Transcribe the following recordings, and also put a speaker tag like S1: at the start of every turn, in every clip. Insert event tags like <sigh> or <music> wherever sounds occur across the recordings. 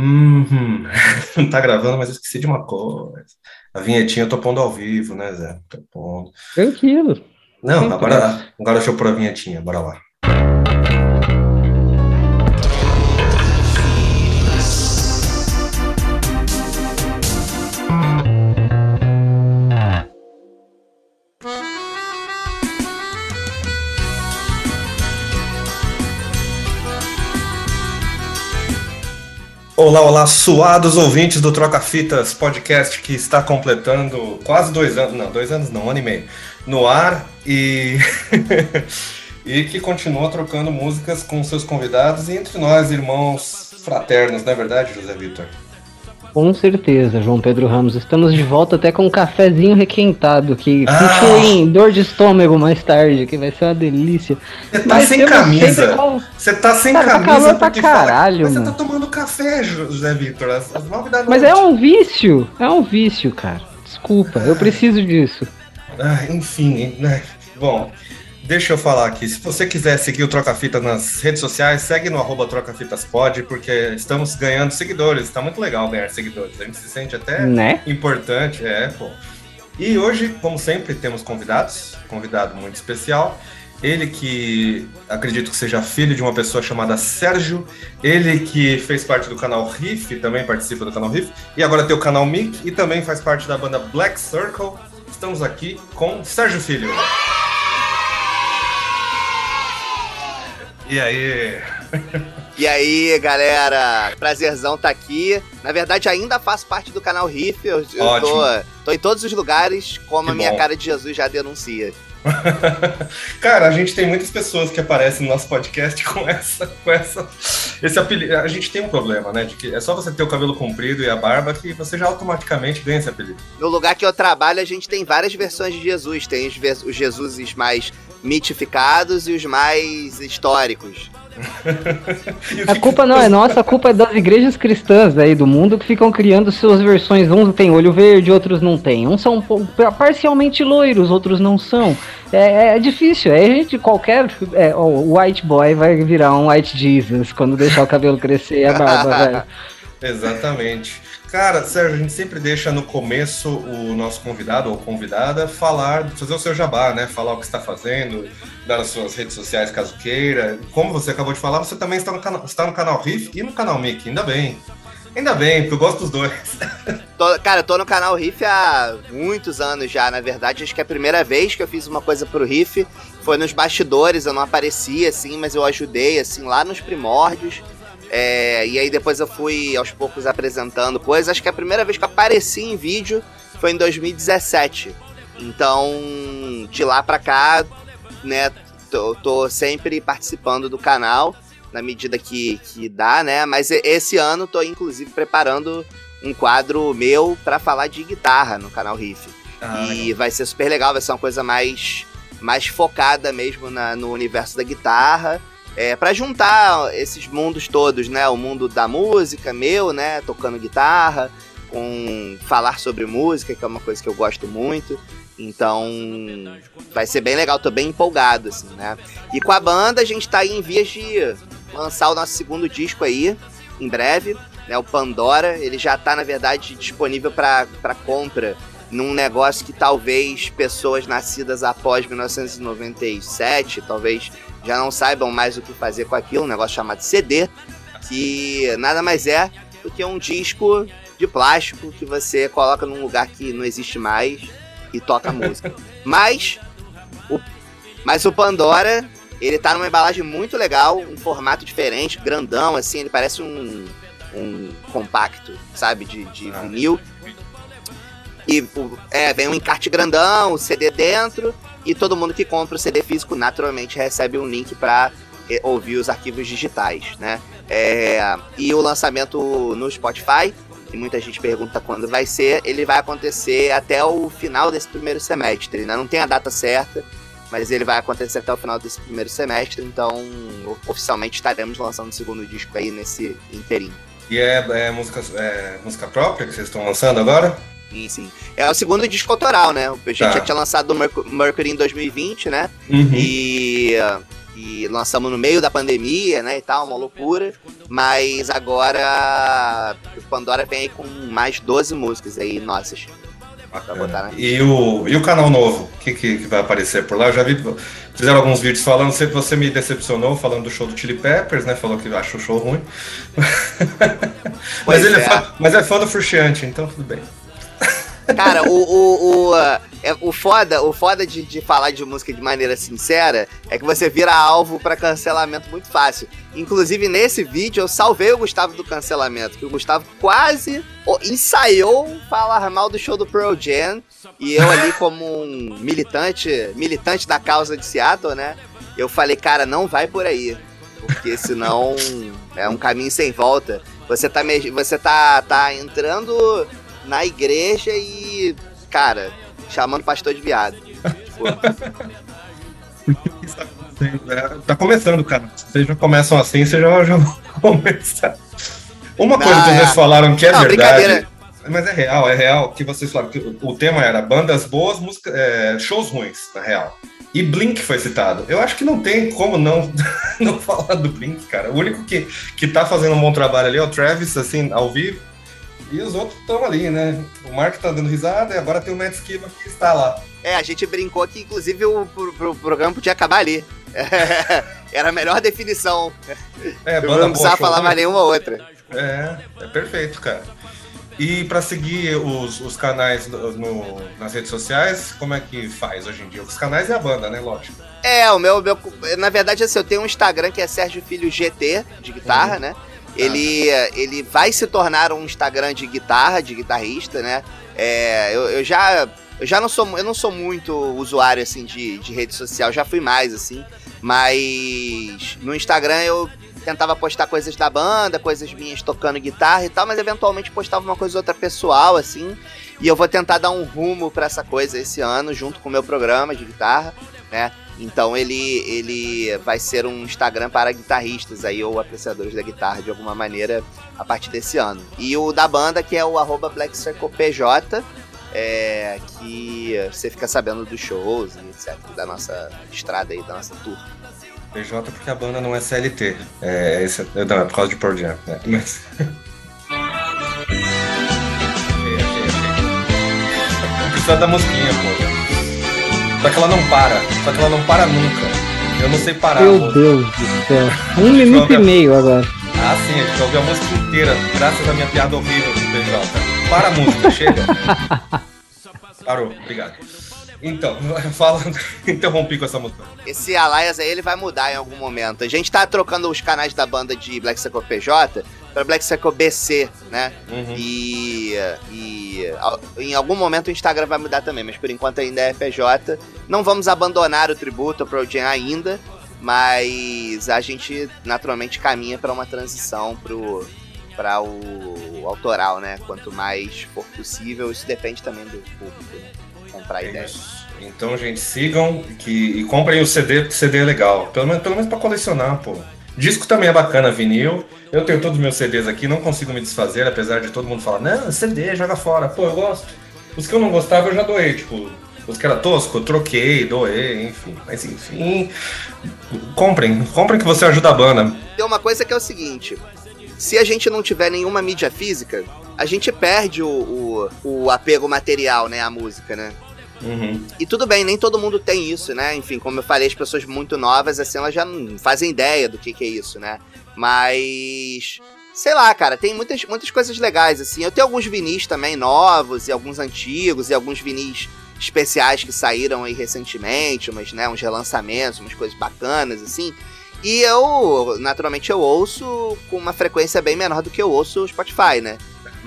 S1: Uhum. <laughs> Não tá gravando, mas eu esqueci de uma coisa. A vinhetinha eu tô pondo ao vivo, né, Zé? Tô pondo.
S2: Tranquilo.
S1: Não, agora, agora deixa eu pôr a vinhetinha, bora lá. Olá, olá, suados ouvintes do Troca Fitas, podcast que está completando quase dois anos, não, dois anos não, um ano e meio, no ar e, <laughs> e que continua trocando músicas com seus convidados e entre nós, irmãos fraternos, não é verdade, José Vitor?
S2: Com certeza, João Pedro Ramos. Estamos de volta até com um cafezinho requentado que
S1: Ah!
S2: em dor de estômago mais tarde, que vai ser uma delícia.
S1: Você tá
S2: Mas
S1: sem camisa. Você tá sem
S2: Cara, tá
S1: camisa
S2: calor pra
S1: porque fala-
S2: caralho,
S1: Mas você tá tomando café, José Vitor. As nove da
S2: Mas
S1: noite.
S2: é um vício, é um vício, cara. Desculpa, eu preciso disso.
S1: Ah, enfim, né? Bom, deixa eu falar aqui. Se você quiser seguir o Troca Fita nas redes sociais, segue no arroba TrocaFitasPod, porque estamos ganhando seguidores. Tá muito legal ganhar seguidores. A gente se sente até
S2: Né?
S1: importante, é, pô. E hoje, como sempre, temos convidados. Convidado muito especial. Ele que acredito que seja filho de uma pessoa chamada Sérgio. Ele que fez parte do canal Riff, também participa do canal Riff. E agora tem o canal Mic e também faz parte da banda Black Circle. Estamos aqui com Sérgio Filho. E aí?
S3: E aí, galera? Prazerzão tá aqui. Na verdade, ainda faço parte do canal Riff. Eu, eu tô, tô em todos os lugares, como
S1: Que
S3: a minha
S1: bom.
S3: cara de Jesus já denuncia. <laughs>
S1: Cara, a gente tem muitas pessoas que aparecem no nosso podcast com essa, com essa, esse apelido. A gente tem um problema, né? De que é só você ter o cabelo comprido e a barba que você já automaticamente ganha esse apelido.
S3: No lugar que eu trabalho, a gente tem várias versões de Jesus. Tem os, os Jesuses mais mitificados e os mais históricos. <laughs>
S2: A culpa não é nossa, a culpa é das igrejas cristãs aí do mundo que ficam criando suas versões. Uns têm olho verde, outros não têm. Uns são parcialmente loiros, outros não são. É, é difícil. Aí a gente, qualquer é, o white boy vai virar um white Jesus quando deixar o cabelo crescer e a barba, <laughs> velho.
S1: Exatamente. Cara, Sérgio, a gente sempre deixa no começo o nosso convidado ou convidada falar, fazer o seu jabá, né? Falar o que está fazendo, dar as suas redes sociais caso queira. Como você acabou de falar, você também está no canal, está no canal Riff e no canal Mickey, ainda bem. Ainda bem, porque eu gosto dos dois. <laughs>
S3: Tô- cara, eu tô no canal Riff há muitos anos já, na verdade. Acho que a primeira vez que eu fiz uma coisa pro Riff foi nos bastidores. Eu não aparecia, assim, mas eu ajudei, assim, lá nos primórdios. É, e aí depois eu fui aos poucos apresentando coisas. Acho que a primeira vez que eu apareci em vídeo foi em 2017. Então, de lá pra cá, né, tô, tô sempre participando do canal na medida que, que dá, né? Mas esse ano tô inclusive preparando um quadro meu pra falar de guitarra no canal Riff.
S1: Ah,
S3: e vai ser super legal, vai ser uma coisa mais, mais focada mesmo na- no universo da guitarra. É, para juntar esses mundos todos, né? O mundo da música, meu, né? Tocando guitarra, com falar sobre música, que é uma coisa que eu gosto muito. Então, vai ser bem legal, tô bem empolgado, assim, né? E com a banda, a gente tá aí em vias de lançar o nosso segundo disco aí, em breve, né? O Pandora, ele já tá, na verdade, disponível para compra num negócio que talvez pessoas nascidas após 1997, talvez já não saibam mais o que fazer com aquilo, um negócio chamado CD, que nada mais é do que um disco de plástico que você coloca num lugar que não existe mais e toca música. <laughs> Mas o, mas o Pandora, ele tá numa embalagem muito legal, um formato diferente, grandão, assim, ele parece um, um compacto, sabe, de, de
S1: Ah.
S3: vinil. E é, vem um encarte grandão, o CD dentro, e todo mundo que compra o CD físico naturalmente recebe um link para ouvir os arquivos digitais, né? É, e o lançamento no Spotify, e muita gente pergunta quando vai ser, ele vai acontecer até o final desse primeiro semestre. Ainda não tem a data certa, mas ele vai acontecer até o final desse primeiro semestre, então oficialmente estaremos lançando o segundo disco aí nesse inteirinho.
S1: E é, é música, é música própria que vocês estão lançando agora?
S3: E sim. É o segundo disco autoral, né? A gente
S1: Tá.
S3: já tinha lançado o Merc- Mercury em 2020, né?
S1: Uhum.
S3: E, que lançamos no meio da pandemia, né, e tal, uma loucura. Mas agora o Pandora vem aí com mais 12 músicas aí nossas.
S1: Bacana. E, o, e o canal novo? O que, que, que, vai aparecer por lá? Eu já vi. Fizeram alguns vídeos falando, sei que você me decepcionou falando do show do Chili Peppers, né? Falou que achou o show ruim. <laughs> mas, ele é. é fã, mas é fã do Frusciante, então tudo bem.
S3: Cara, o, o, o, é, o foda, o foda de, de falar de música de maneira sincera é que você vira alvo para cancelamento muito fácil. Inclusive, nesse vídeo, eu salvei o Gustavo do cancelamento, que o Gustavo quase ensaiou falar mal do show do Pearl Jam. E eu ali, como um militante, militante da causa de Seattle, né? Eu falei, cara, não vai por aí. Porque senão é um caminho sem volta. Você tá, você tá, tá entrando na igreja e, cara, chamando pastor de viado. <laughs>
S1: tá começando, cara. Vocês já começam assim, vocês já, já <laughs> vão começar. Uma Não, coisa que vocês é. falaram que é Não, verdade. Mas é real, é real que vocês falaram que o tema era bandas boas, música, é, shows ruins, na real. E Blink foi citado. Eu acho que não tem como não, <laughs> não falar do Blink, cara. O único que, que tá fazendo um bom trabalho ali é o Travis, assim, ao vivo. E os outros estão ali, né? O Mark tá dando risada e agora tem o Matt Skiba que está lá.
S3: É, a gente brincou que inclusive o, o, o programa podia acabar ali. <laughs> Era a melhor definição. É, banda não precisava falar mais nenhuma outra.
S1: É, é perfeito, cara. E para seguir os, os canais no, no, nas redes sociais, como é que faz hoje em dia? Os canais e a banda, né? Lógico.
S3: É, o meu, meu. Na verdade, assim, eu tenho um Instagram que é Sérgio Filho GT, de guitarra, uhum. né? Ele, ele vai se tornar um Instagram de guitarra, de guitarrista, né? É, eu, eu já eu já não sou eu não sou muito usuário assim de, de rede social, já fui mais assim, mas no Instagram eu tentava postar coisas da banda, coisas minhas tocando guitarra e tal, mas eventualmente postava uma coisa ou outra pessoal assim, e eu vou tentar dar um rumo para essa coisa esse ano junto com o meu programa de guitarra, né? Então ele, ele vai ser um Instagram para guitarristas aí, ou apreciadores da guitarra de alguma maneira a partir desse ano. E o da banda, que é o arroba é, que você fica sabendo dos shows e etc. Da nossa estrada aí, da nossa tour.
S1: PJ porque a banda não é CLT. É, esse, não, é por causa de Pearl Jam. Né? Mas... <laughs> Precisa da musiquinha, pô. Só que ela não para. Só que ela não para nunca. Eu não sei parar.
S2: Meu Deus do céu. Um minuto e meio agora.
S1: Ah, sim, a gente ouviu a música inteira, graças à minha piada horrível do PJ. Para a música, chega. <laughs> Parou, obrigado. Então, <laughs> falando, interrompi com essa música.
S3: Esse Alias aí ele vai mudar em algum momento. A gente tá trocando os canais da banda de Black Circle PJ para Black Circle BC, né? Uhum. E, e em algum momento o Instagram vai mudar também, mas por enquanto ainda é PJ. Não vamos abandonar o tributo pro Jam ainda, mas a gente naturalmente caminha para uma transição pro para o, o, autoral, né? Quanto mais for possível, isso depende também do público, né? Comprar é ideias.
S1: Então, gente, sigam que, e comprem o CD, porque o CD é legal. Pelo menos, pelo menos para colecionar, pô. Disco também é bacana, vinil. Eu tenho todos os meus CDs aqui, não consigo me desfazer, apesar de todo mundo falar, não, CD, joga fora. Pô, eu gosto. Os que eu não gostava eu já doei, tipo, os que era tosco, eu troquei, doei, enfim. Mas enfim, comprem, comprem que você ajuda a banda.
S3: Tem uma coisa que é o seguinte, se a gente não tiver nenhuma mídia física, a gente perde o, o, o apego material, né, à música, né? Uhum. E tudo bem, nem todo mundo tem isso, né? Enfim, como eu falei, as pessoas muito novas, assim, elas já não fazem ideia do que, que é isso, né? Mas. Sei lá, cara, tem muitas, muitas coisas legais, assim. Eu tenho alguns vinis também novos, e alguns antigos, e alguns vinis especiais que saíram aí recentemente, mas, né, uns relançamentos, umas coisas bacanas, assim. E eu, naturalmente, eu ouço com uma frequência bem menor do que eu ouço o Spotify, né?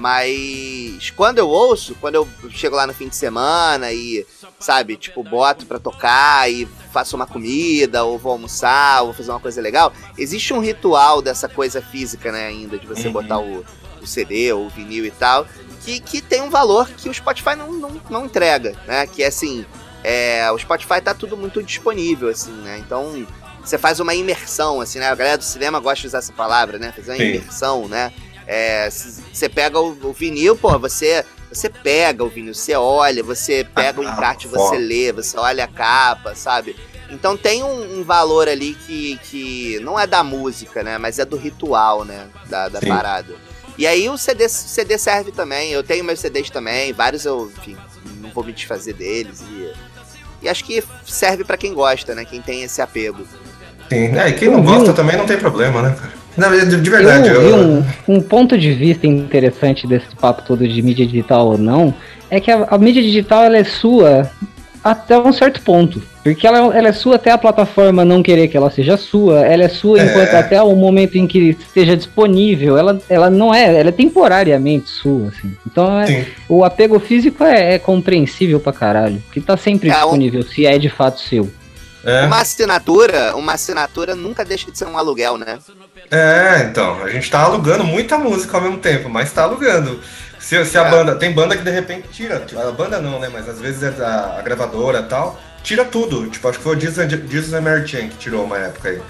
S3: Mas quando eu ouço, quando eu chego lá no fim de semana e, sabe, tipo, boto pra tocar e faço uma comida, ou vou almoçar, ou vou fazer uma coisa legal, existe um ritual dessa coisa física, né, ainda, de você uhum. botar o, o CD ou o vinil e tal, que, que tem um valor que o Spotify não, não, não entrega, né? Que é assim, é, o Spotify tá tudo muito disponível, assim, né? Então, você faz uma imersão, assim, né? A galera do cinema gosta de usar essa palavra, né? Fazer uma Sim. imersão, né? Você é, pega o, o, vinil, pô, você, você pega o vinil, você olha, você pega o encarte, você lê, você olha a capa, sabe? Então tem um, um, valor ali que, que não é da música, né? Mas é do ritual, né? Da, da parada. E aí o CD, CD serve também. Eu tenho meus CDs também, vários eu, enfim, não vou me desfazer deles. E, e acho que serve para quem gosta, né? Quem tem esse apego.
S1: Sim, é, e quem não gosta também não tem problema, né, cara? Não, de, de verdade.
S2: Eu, eu... Um, um, ponto de vista interessante desse papo todo de mídia digital ou não é que a, a mídia digital ela é sua até um certo ponto. Porque ela, ela é sua até a plataforma não querer que ela seja sua, ela é sua é. enquanto até o momento em que esteja disponível, ela, ela não é, ela é temporariamente sua, assim. Então é, o apego físico é, é, compreensível pra caralho, que tá sempre é, disponível, um... se é de fato seu.
S3: É. Uma assinatura, uma assinatura nunca deixa de ser um aluguel, né?
S1: É, então, a gente tá alugando muita música ao mesmo tempo, mas tá alugando. Se, se a é. banda. Tem banda que de repente tira. A banda não, né? Mas às vezes é a, a gravadora e tal. Tira tudo. Tipo, acho que foi o Jesus and Mary Chain que tirou uma época aí.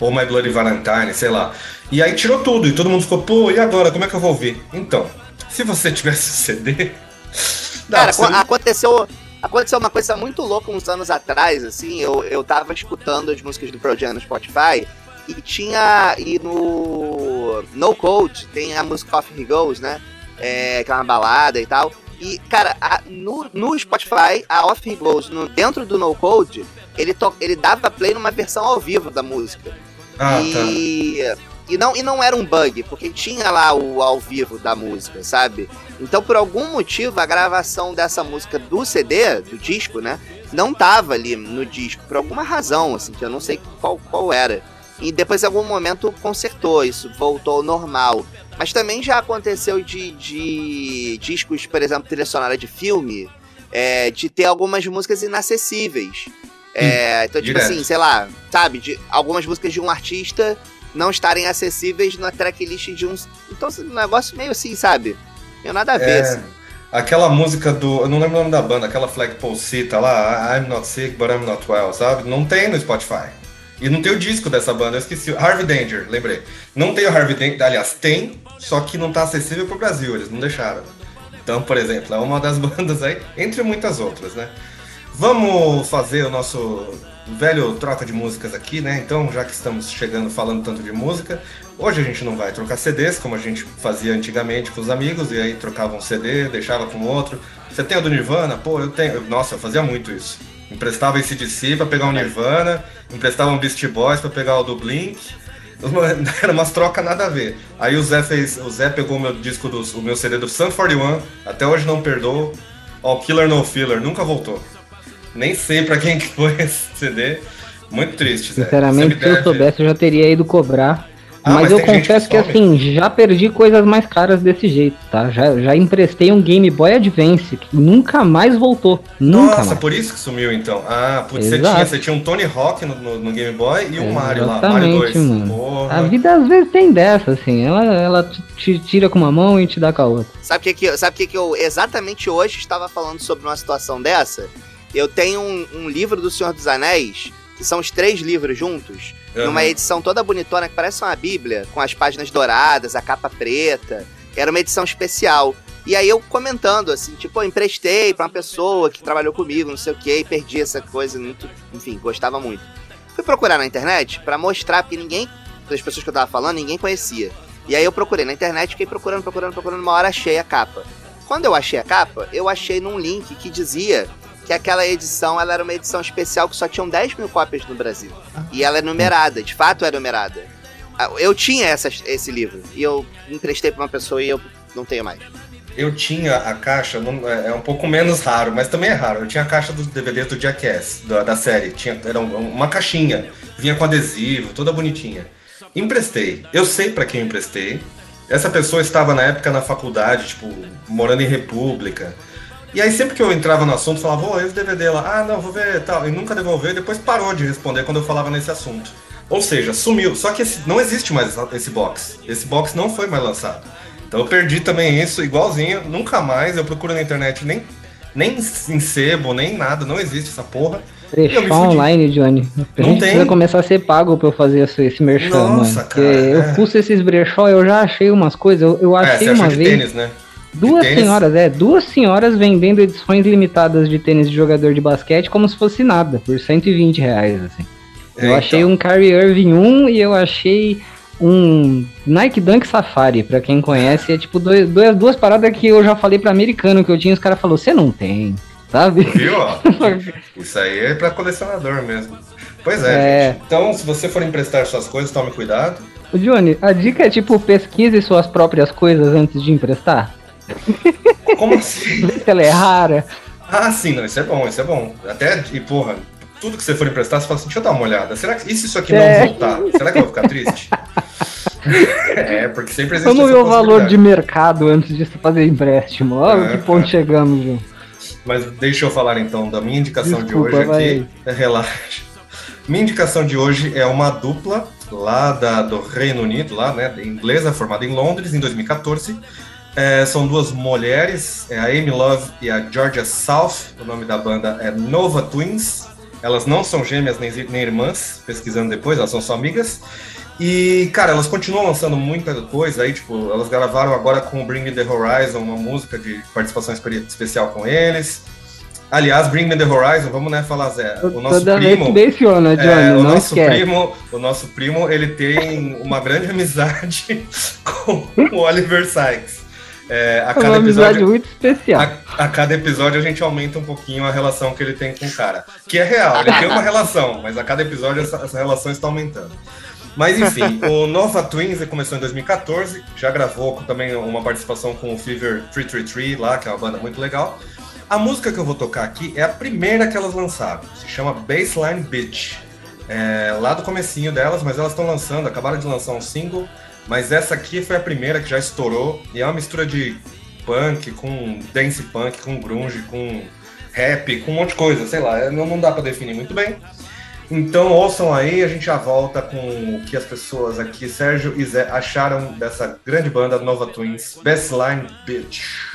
S1: Ou My Bloody Valentine, sei lá. E aí tirou tudo. E todo mundo ficou, pô, e agora? Como é que eu vou ouvir? Então, se você <laughs> tivesse CD.
S3: Cara, você... aconteceu. Aconteceu uma coisa muito louca uns anos atrás, assim, eu, eu tava escutando as músicas do Pro Jam no Spotify e tinha. E no No Code tem a música Off He Goes, né? é, que é uma balada e tal. E, cara, a, no, no Spotify, a Off He Goes, no, dentro do No Code, ele, to, ele dava play numa versão ao vivo da música. Ah, e, tá. e, não, e não era um bug, porque tinha lá o ao vivo da música, sabe? Então, por algum motivo, a gravação dessa música do CD, do disco, né? Não tava ali no disco, por alguma razão, assim, que eu não sei qual, qual era. E depois, em algum momento, consertou isso, voltou ao normal. Mas também já aconteceu de, de discos, por exemplo, trilha sonora de filme, é, de ter algumas músicas inacessíveis. É, então, tipo Direto. assim, sei lá, sabe, de algumas músicas de um artista não estarem acessíveis na tracklist de uns. Então, um negócio meio assim, sabe? Meio nada a ver, é, assim.
S1: Aquela música do. Eu não lembro o nome da banda, aquela Flagpole Cita lá, I'm not sick, but I'm not well, sabe? Não tem no Spotify. E não tem o disco dessa banda, eu esqueci. Harvey Danger, lembrei. Não tem o Harvey Danger, aliás, tem, só que não tá acessível pro Brasil, eles não deixaram. Então, por exemplo, é uma das <laughs> bandas aí, entre muitas outras, né? Vamos fazer o nosso velho troca de músicas aqui, né? Então, já que estamos chegando falando tanto de música, hoje a gente não vai trocar CDs como a gente fazia antigamente com os amigos, e aí trocava um CD, deixava com outro. Você tem o do Nirvana? Pô, eu tenho. Nossa, eu fazia muito isso. Emprestava esse DC pra pegar o Nirvana, emprestava um Beast Boys pra pegar o do Blink. <laughs> Era umas trocas nada a ver. Aí o Zé fez. O Zé pegou o meu disco do o meu CD do Sun 41, até hoje não perdoou. Ó, Killer No Filler, nunca voltou. Nem sei pra quem que foi <laughs> esse CD. Muito triste,
S2: Zé. Sinceramente, se eu soubesse, eu já teria ido cobrar ah, mas, mas eu confesso que, que assim, já perdi coisas mais caras desse jeito, tá? Já, já emprestei um Game Boy Advance que nunca mais voltou. Nunca Nossa,
S1: mais. por isso que sumiu então. Ah, putz, você tinha, você tinha um Tony Hawk no, no, no Game Boy e um Mario lá, Mario 2. Mano.
S2: A vida às vezes tem dessa, assim. Ela, ela te tira com uma mão e te dá com a outra.
S3: Sabe o que, que, sabe que, que eu exatamente hoje estava falando sobre uma situação dessa? Eu tenho um, um livro do Senhor dos Anéis, que são os três livros juntos Uhum. Numa edição toda bonitona, que parece uma bíblia, com as páginas douradas, a capa preta. Era uma edição especial. E aí eu comentando, assim, tipo, eu emprestei pra uma pessoa que trabalhou comigo, não sei o que, e perdi essa coisa, muito, enfim, gostava muito. Fui procurar na internet para mostrar, porque ninguém, das pessoas que eu tava falando, ninguém conhecia. E aí eu procurei na internet, fiquei procurando, procurando, procurando, uma hora achei a capa. Quando eu achei a capa, eu achei num link que dizia que aquela edição ela era uma edição especial que só tinham 10 mil cópias no Brasil. E ela é numerada, de fato é numerada. Ah, eu tinha essa, esse livro e eu emprestei para uma pessoa e eu não tenho mais.
S1: Eu tinha a caixa, é, é um pouco menos raro, mas também é raro. Eu tinha a caixa dos DVDs do Jackass, da, da série. Tinha, era uma caixinha, vinha com adesivo, toda bonitinha. Emprestei. Eu sei para quem emprestei. Essa pessoa estava na época na faculdade, tipo, morando em República. E aí sempre que eu entrava no assunto, falava, ô, oh, esse DVD lá, ah, não, vou ver tal. E nunca devolveu, e depois parou de responder quando eu falava nesse assunto. Ou seja, sumiu. Só que esse, não existe mais esse box. Esse box não foi mais lançado. Então eu perdi também isso, igualzinho, nunca mais. Eu procuro na internet, nem, nem em sebo, nem nada, não existe essa porra.
S2: Brechó online, Johnny. A não gente tem. precisa começar a ser pago pra eu fazer esse, esse merchan, Nossa, mano. Cara, é. eu fuço esses brechó, eu já achei umas coisas, eu, eu é, achei é, uma vez. Tênis, né? Duas senhoras, é, duas senhoras vendendo edições limitadas de tênis de jogador de basquete como se fosse nada, por 120 reais, assim. É, eu então. achei um Kyrie Irving 1 e eu achei um Nike Dunk Safari, pra quem conhece, é tipo dois, duas, duas paradas que eu já falei pra americano que eu tinha, os caras falaram, você não tem, sabe?
S1: Viu? <laughs> Isso aí é pra colecionador mesmo. Pois é, é, gente. Então, se você for emprestar suas coisas, tome cuidado.
S2: O Johnny, a dica é tipo, pesquise suas próprias coisas antes de emprestar. <laughs>
S1: Como assim?
S2: Ela é rara.
S1: Ah, sim, não, isso é bom, isso é bom. Até, e porra, tudo que você for emprestar, você fala assim, deixa eu dar uma olhada. Será que, e se isso aqui é. não voltar? Será que eu vou ficar triste? <laughs> é, porque sempre existe
S2: Vamos ver o valor de mercado antes de fazer empréstimo. Olha é, que ponto é. chegamos.
S1: Mas deixa eu falar então da minha indicação Desculpa, de hoje aqui. <laughs> Relaxa. Minha indicação de hoje é uma dupla lá da, do Reino Unido, lá, né, inglesa, formada em Londres em 2014. É, são duas mulheres, é a Amy Love e a Georgia South. O nome da banda é Nova Twins. Elas não são gêmeas nem, nem irmãs, pesquisando depois, elas são só amigas. E, cara, elas continuam lançando muita coisa aí, tipo, elas gravaram agora com o Bring Me The Horizon, uma música de participação especial com eles. Aliás, Bring Me The Horizon, vamos né, falar Zé. O nosso Toda primo.
S2: Menciona, Johnny, é,
S1: o nosso esquece. primo, o nosso primo, ele tem uma grande <laughs> amizade <laughs> com o Oliver Sykes.
S2: É, a é cada uma episódio, muito especial.
S1: A, a, cada episódio a gente aumenta um pouquinho a relação que ele tem com o cara. Que é real, ele tem uma relação, mas a cada episódio essa, essa relação está aumentando. Mas enfim, o Nova Twins começou em 2014, já gravou também uma participação com o Fever 333 lá, que é uma banda muito legal. A música que eu vou tocar aqui é a primeira que elas lançaram, se chama Baseline Beach. É, lá do comecinho delas, mas elas estão lançando, acabaram de lançar um single, mas essa aqui foi a primeira que já estourou, e é uma mistura de punk com dance punk, com grunge, com rap, com um monte de coisa, sei lá, não, não dá para definir muito bem. Então ouçam aí, a gente já volta com o que as pessoas aqui, Sérgio e Zé, acharam dessa grande banda Nova Twins, Baseline Beach.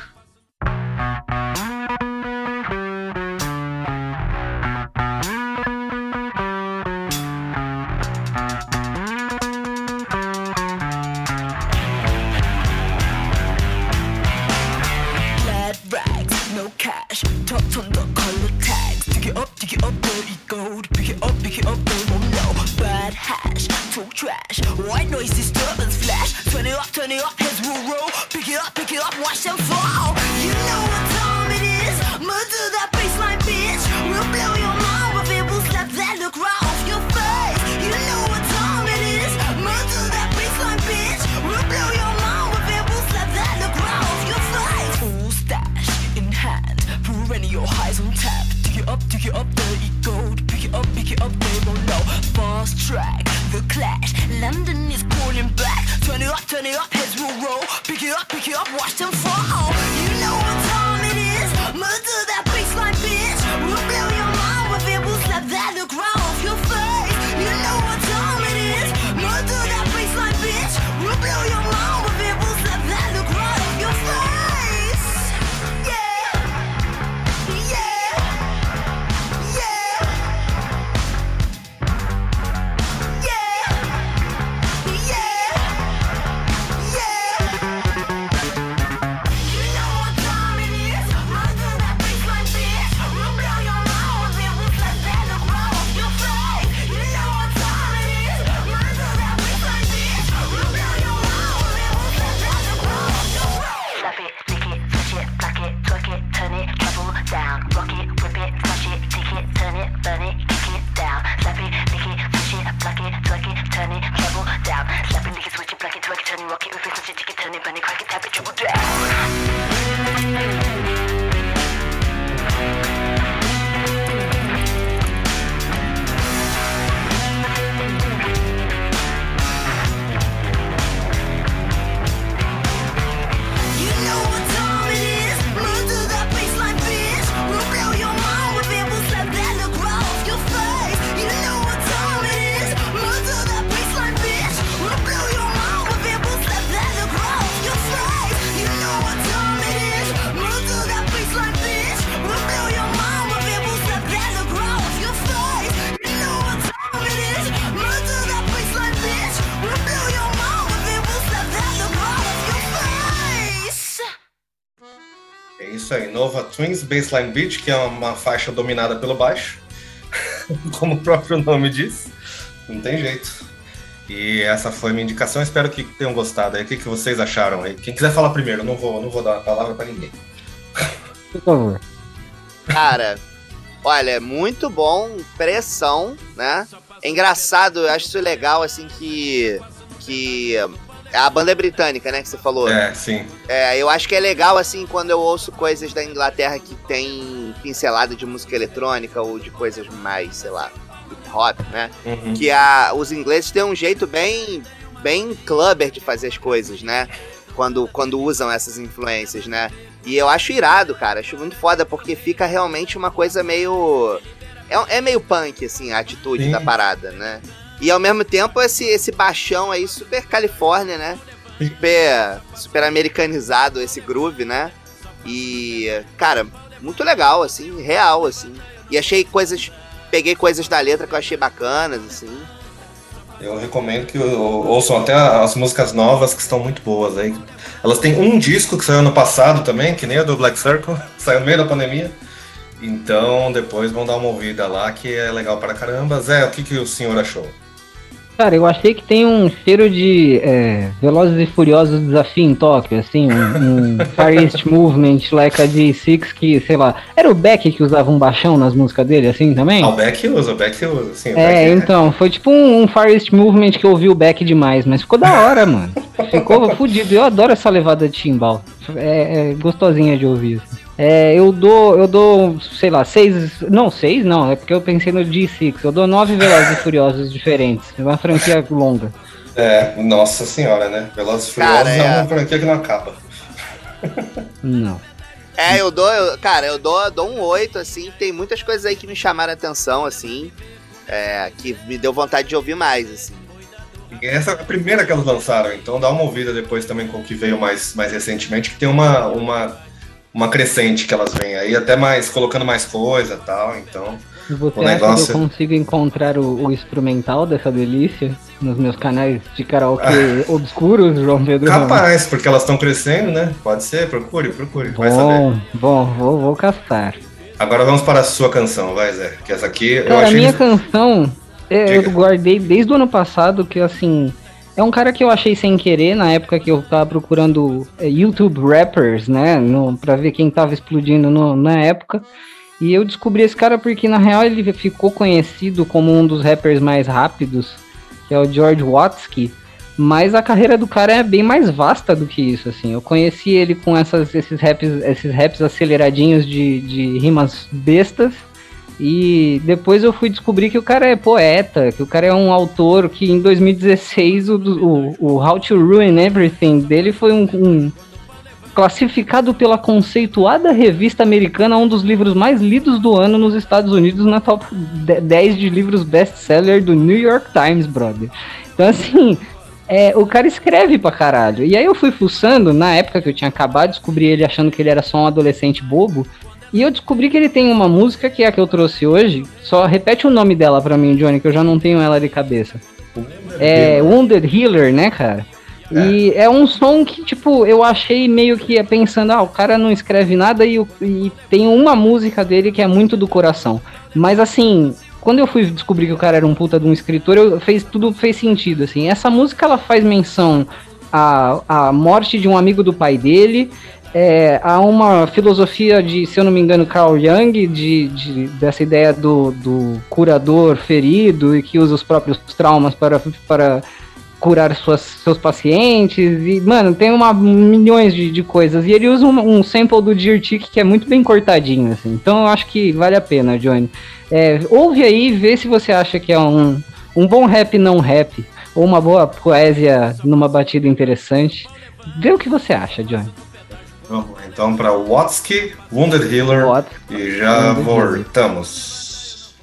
S1: total trash. White noise
S4: disturbance flash. Turn it up, turn it up, heads will roll. Pick it up, pick it up, watch them fall. You know.
S1: Twins Baseline Beat, que é uma faixa dominada pelo baixo, <laughs> como o próprio nome diz. Não tem jeito. E essa foi minha indicação, espero que tenham gostado aí. O que, que vocês acharam aí? Quem quiser falar primeiro, não vou, não vou dar a palavra para ninguém.
S2: Por favor.
S3: Cara, olha, muito bom, pressão, né? É engraçado, eu acho isso legal, assim, que. que a banda é britânica, né, que você falou.
S1: É, sim.
S3: É, eu acho que é legal, assim, quando eu ouço coisas da Inglaterra que tem pincelada de música eletrônica ou de coisas mais, sei lá, hip hop, né?
S1: Uhum.
S3: Que a, os ingleses têm um jeito bem, bem clubber de fazer as coisas, né? Quando, quando usam essas influências, né? E eu acho irado, cara. Acho muito foda, porque fica realmente uma coisa meio. É, é meio punk, assim, a atitude
S1: Sim.
S3: da parada, né? E ao mesmo tempo, esse, esse baixão aí, super Califórnia, né? Super, super americanizado esse groove, né? E, cara, muito legal, assim, real, assim. E achei coisas. Peguei coisas da letra que eu achei bacanas, assim.
S1: Eu recomendo que ou- ouçam até as músicas novas que estão muito boas aí. Elas têm um disco que saiu ano passado também, que nem a do Black Circle, <laughs> saiu no meio da pandemia. Então depois vão dar uma ouvida lá, que é legal para caramba. Zé, o que, que o senhor achou?
S2: Cara, eu achei que tem um cheiro de é, Velozes e Furiosos Desafio em Tóquio, assim, um, um <laughs> Far East Movement, like a D6, que, sei lá, era o Beck que usava um baixão nas músicas dele, assim, também?
S1: Ah, o Beck usa, o Beck usa, sim. o
S2: É, então, foi tipo um, um Far East Movement que eu ouvi o Beck demais, mas ficou da hora, mano. <laughs> Ficou fudido. Eu adoro essa levada de timbal. É, é gostosinha de ouvir. assim. É, eu dou, eu dou, sei lá, seis. Não, seis não, é porque eu pensei no D6. Eu dou nove Velozes e Furiosos diferentes. É uma franquia longa.
S1: É, nossa senhora, né? Velozes e
S3: Cara,
S1: Furiosos é
S3: é.
S1: uma franquia que não acaba.
S2: Não.
S3: É, eu dou, eu- cara, eu dou, dou um 8, assim, tem muitas coisas aí que me chamaram a atenção, assim, é, que me deu vontade de ouvir mais, assim.
S1: Essa é a primeira que elas lançaram, então dá uma ouvida depois também com o que veio mais, mais recentemente, que tem uma, uma, uma crescente que elas vêm aí, até mais, colocando mais coisa e tal, então...
S2: Você
S1: O negócio-
S2: que eu consigo encontrar o, o instrumental dessa delícia nos meus canais de karaokê
S1: Ah.
S2: obscuros, João Pedro? Ramos?
S1: Capaz, porque elas estão crescendo, né? Pode ser, procure, procure, vai saber.
S2: Bom, bom, vou, vou castar.
S1: Agora vamos para a sua canção, vai Zé, que essa aqui eu
S2: Cara, a
S1: achei...
S2: minha canção, é, eu guardei desde o ano passado, que assim, é um cara que eu achei sem querer, na época que eu tava procurando é, YouTube rappers, né, no, pra ver quem tava explodindo no- na época. E eu descobri esse cara porque, na real, ele ficou conhecido como um dos rappers mais rápidos, que é o George Watsky. Mas a carreira do cara é bem mais vasta do que isso, assim. Eu conheci ele com essas, esses, raps, esses raps aceleradinhos de, de rimas bestas. E depois eu fui descobrir que o cara é poeta, que o cara é um autor que em 2016 o, o, o How to Ruin Everything dele foi um, um- classificado pela conceituada revista americana um dos livros mais lidos do ano nos Estados Unidos na top 10 de livros best-seller do New York Times, brother. Então assim, é, o cara escreve pra caralho. E aí eu fui fuçando, na época que eu tinha acabado, descobri ele achando que ele era só um adolescente bobo. E eu descobri que ele tem uma música que é a que eu trouxe hoje. Só repete o nome dela pra mim, Johnny, que eu já não tenho ela de cabeça. É Wounded Healer, né, cara? E é um som que, tipo, eu achei meio que pensando, ah, o cara não escreve nada e, e tem uma música dele que é muito do coração. Mas assim, quando eu fui descobrir que o cara era um puta de um escritor, eu, fez, tudo fez sentido, assim. Essa música, ela faz menção à, à morte de um amigo do pai dele, é, há uma filosofia de, se eu não me engano, Carl Jung, de, de- dessa ideia do, do curador ferido e que usa os próprios traumas para, para curar suas, seus pacientes. E, mano, tem uma, milhões de, de coisas. E ele usa um, um sample do Dirtic que é muito bem cortadinho, assim. Então eu acho que vale a pena, Johnny. É, ouve aí e vê se você acha que é um, um bom rap não rap. Ou uma boa poesia numa batida interessante. Vê o que você acha, Johnny.
S1: Vamos então para Watsky, Wounded Healer,
S2: What?
S1: e já voltamos.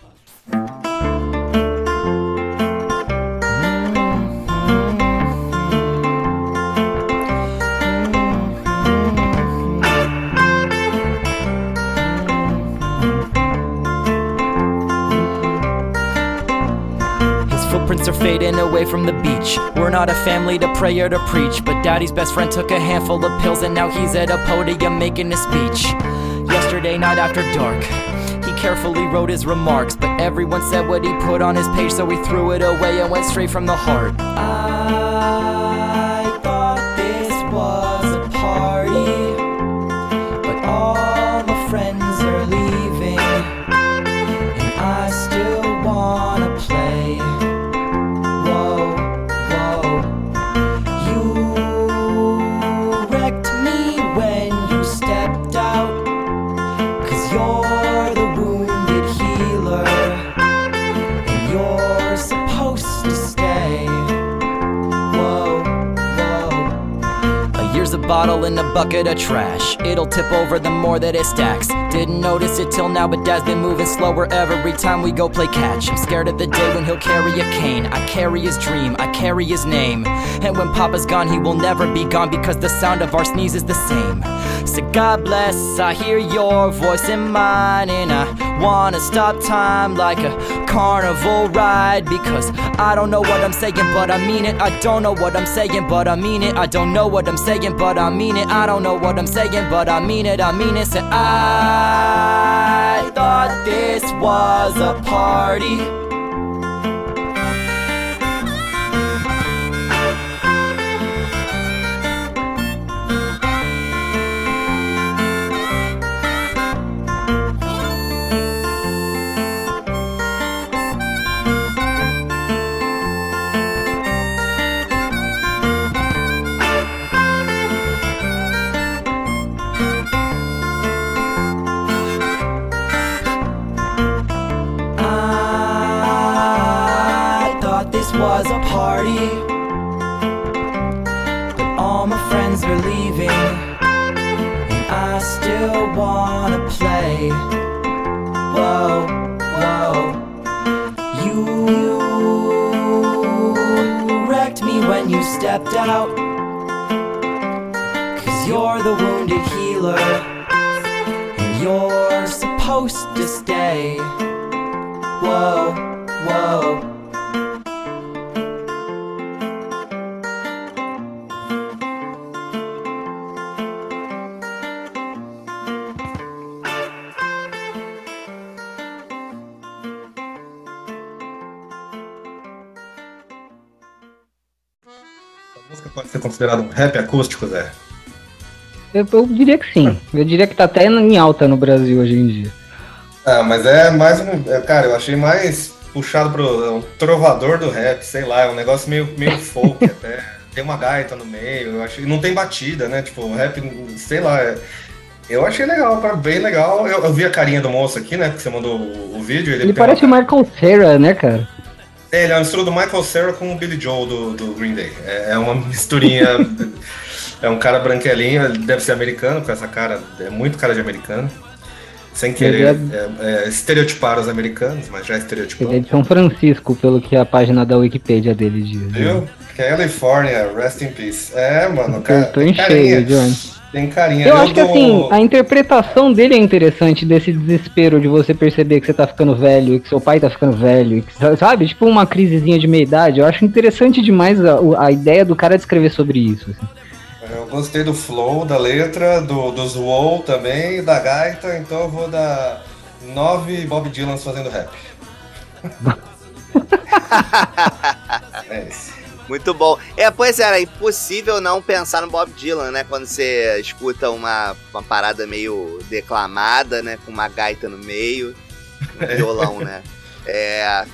S5: Fading away from the beach. We're not a family to pray or to preach, but daddy's best friend took a handful of pills and now he's at a podium making a speech. Yesterday night after dark, he carefully wrote his remarks, but everyone said what he put on his page, so he threw it away and went straight from the heart. I bottle in a bucket of trash. It'll tip over the more that it stacks. Didn't notice it till now, but dad's been moving slower every time we go play catch. I'm scared of the day when he'll carry a cane. I carry his dream, I carry his name. And when Papa's gone, he will never be gone because the sound of our sneeze is the same. So God bless, I hear your voice in mine, and I wanna stop time like a carnival ride because I don't know what I'm saying, but I mean it. I don't know what I'm saying, but I mean it. I don't know what I'm saying, but I mean it. I don't know what I'm saying, but I mean it. I mean it. Say, I thought this was a party.
S1: Considerada um rap acústico, Zé?
S2: Eu, eu diria que sim. Eu diria que tá até em alta no Brasil hoje em dia.
S1: Ah, mas é mais um. é, Cara, eu achei mais puxado pro é um trovador do rap, sei lá, é um negócio meio, meio <laughs> folk até. Tem uma gaita no meio, eu achei. Não tem batida, né? Tipo, o rap, sei lá. é- Eu achei legal, tá bem legal. Eu, eu vi a carinha do moço aqui, né? Que você mandou o, o vídeo. Ele,
S2: Ele parece o
S1: uma-
S2: Michael Cera, né, cara?
S1: É, ele é uma mistura do Michael Cera com o Billy Joel do, do Green Day. É, é uma misturinha. <laughs> é um cara branquelinho, ele deve ser americano, com essa cara. É muito cara de americano. Sem querer
S2: Ele
S1: é, é, estereotipar os americanos, mas já estereotipou.
S2: Ele é de São Francisco, pelo que a página da Wikipedia dele diz.
S1: Viu? California, rest in peace. É, mano, cara.
S2: Acertou em cheio. Johnny.
S1: Tem carinha.
S2: Eu acho que
S1: tô-
S2: assim, a interpretação dele é interessante desse desespero de você perceber que você tá ficando velho, que seu pai tá ficando velho, que, sabe? Tipo uma crisezinha de meia idade. Eu acho interessante demais a, a ideia do cara descrever sobre isso. assim.
S1: Eu gostei do flow, da letra, do, do Zwol também, da gaita, então eu vou dar nove Bob Dylans fazendo rap. <laughs> é isso.
S3: Muito bom. É, pois é, era impossível não pensar no Bob Dylan, né? Quando você escuta uma, uma parada meio declamada, né? Com uma gaita no meio, um violão, né? É,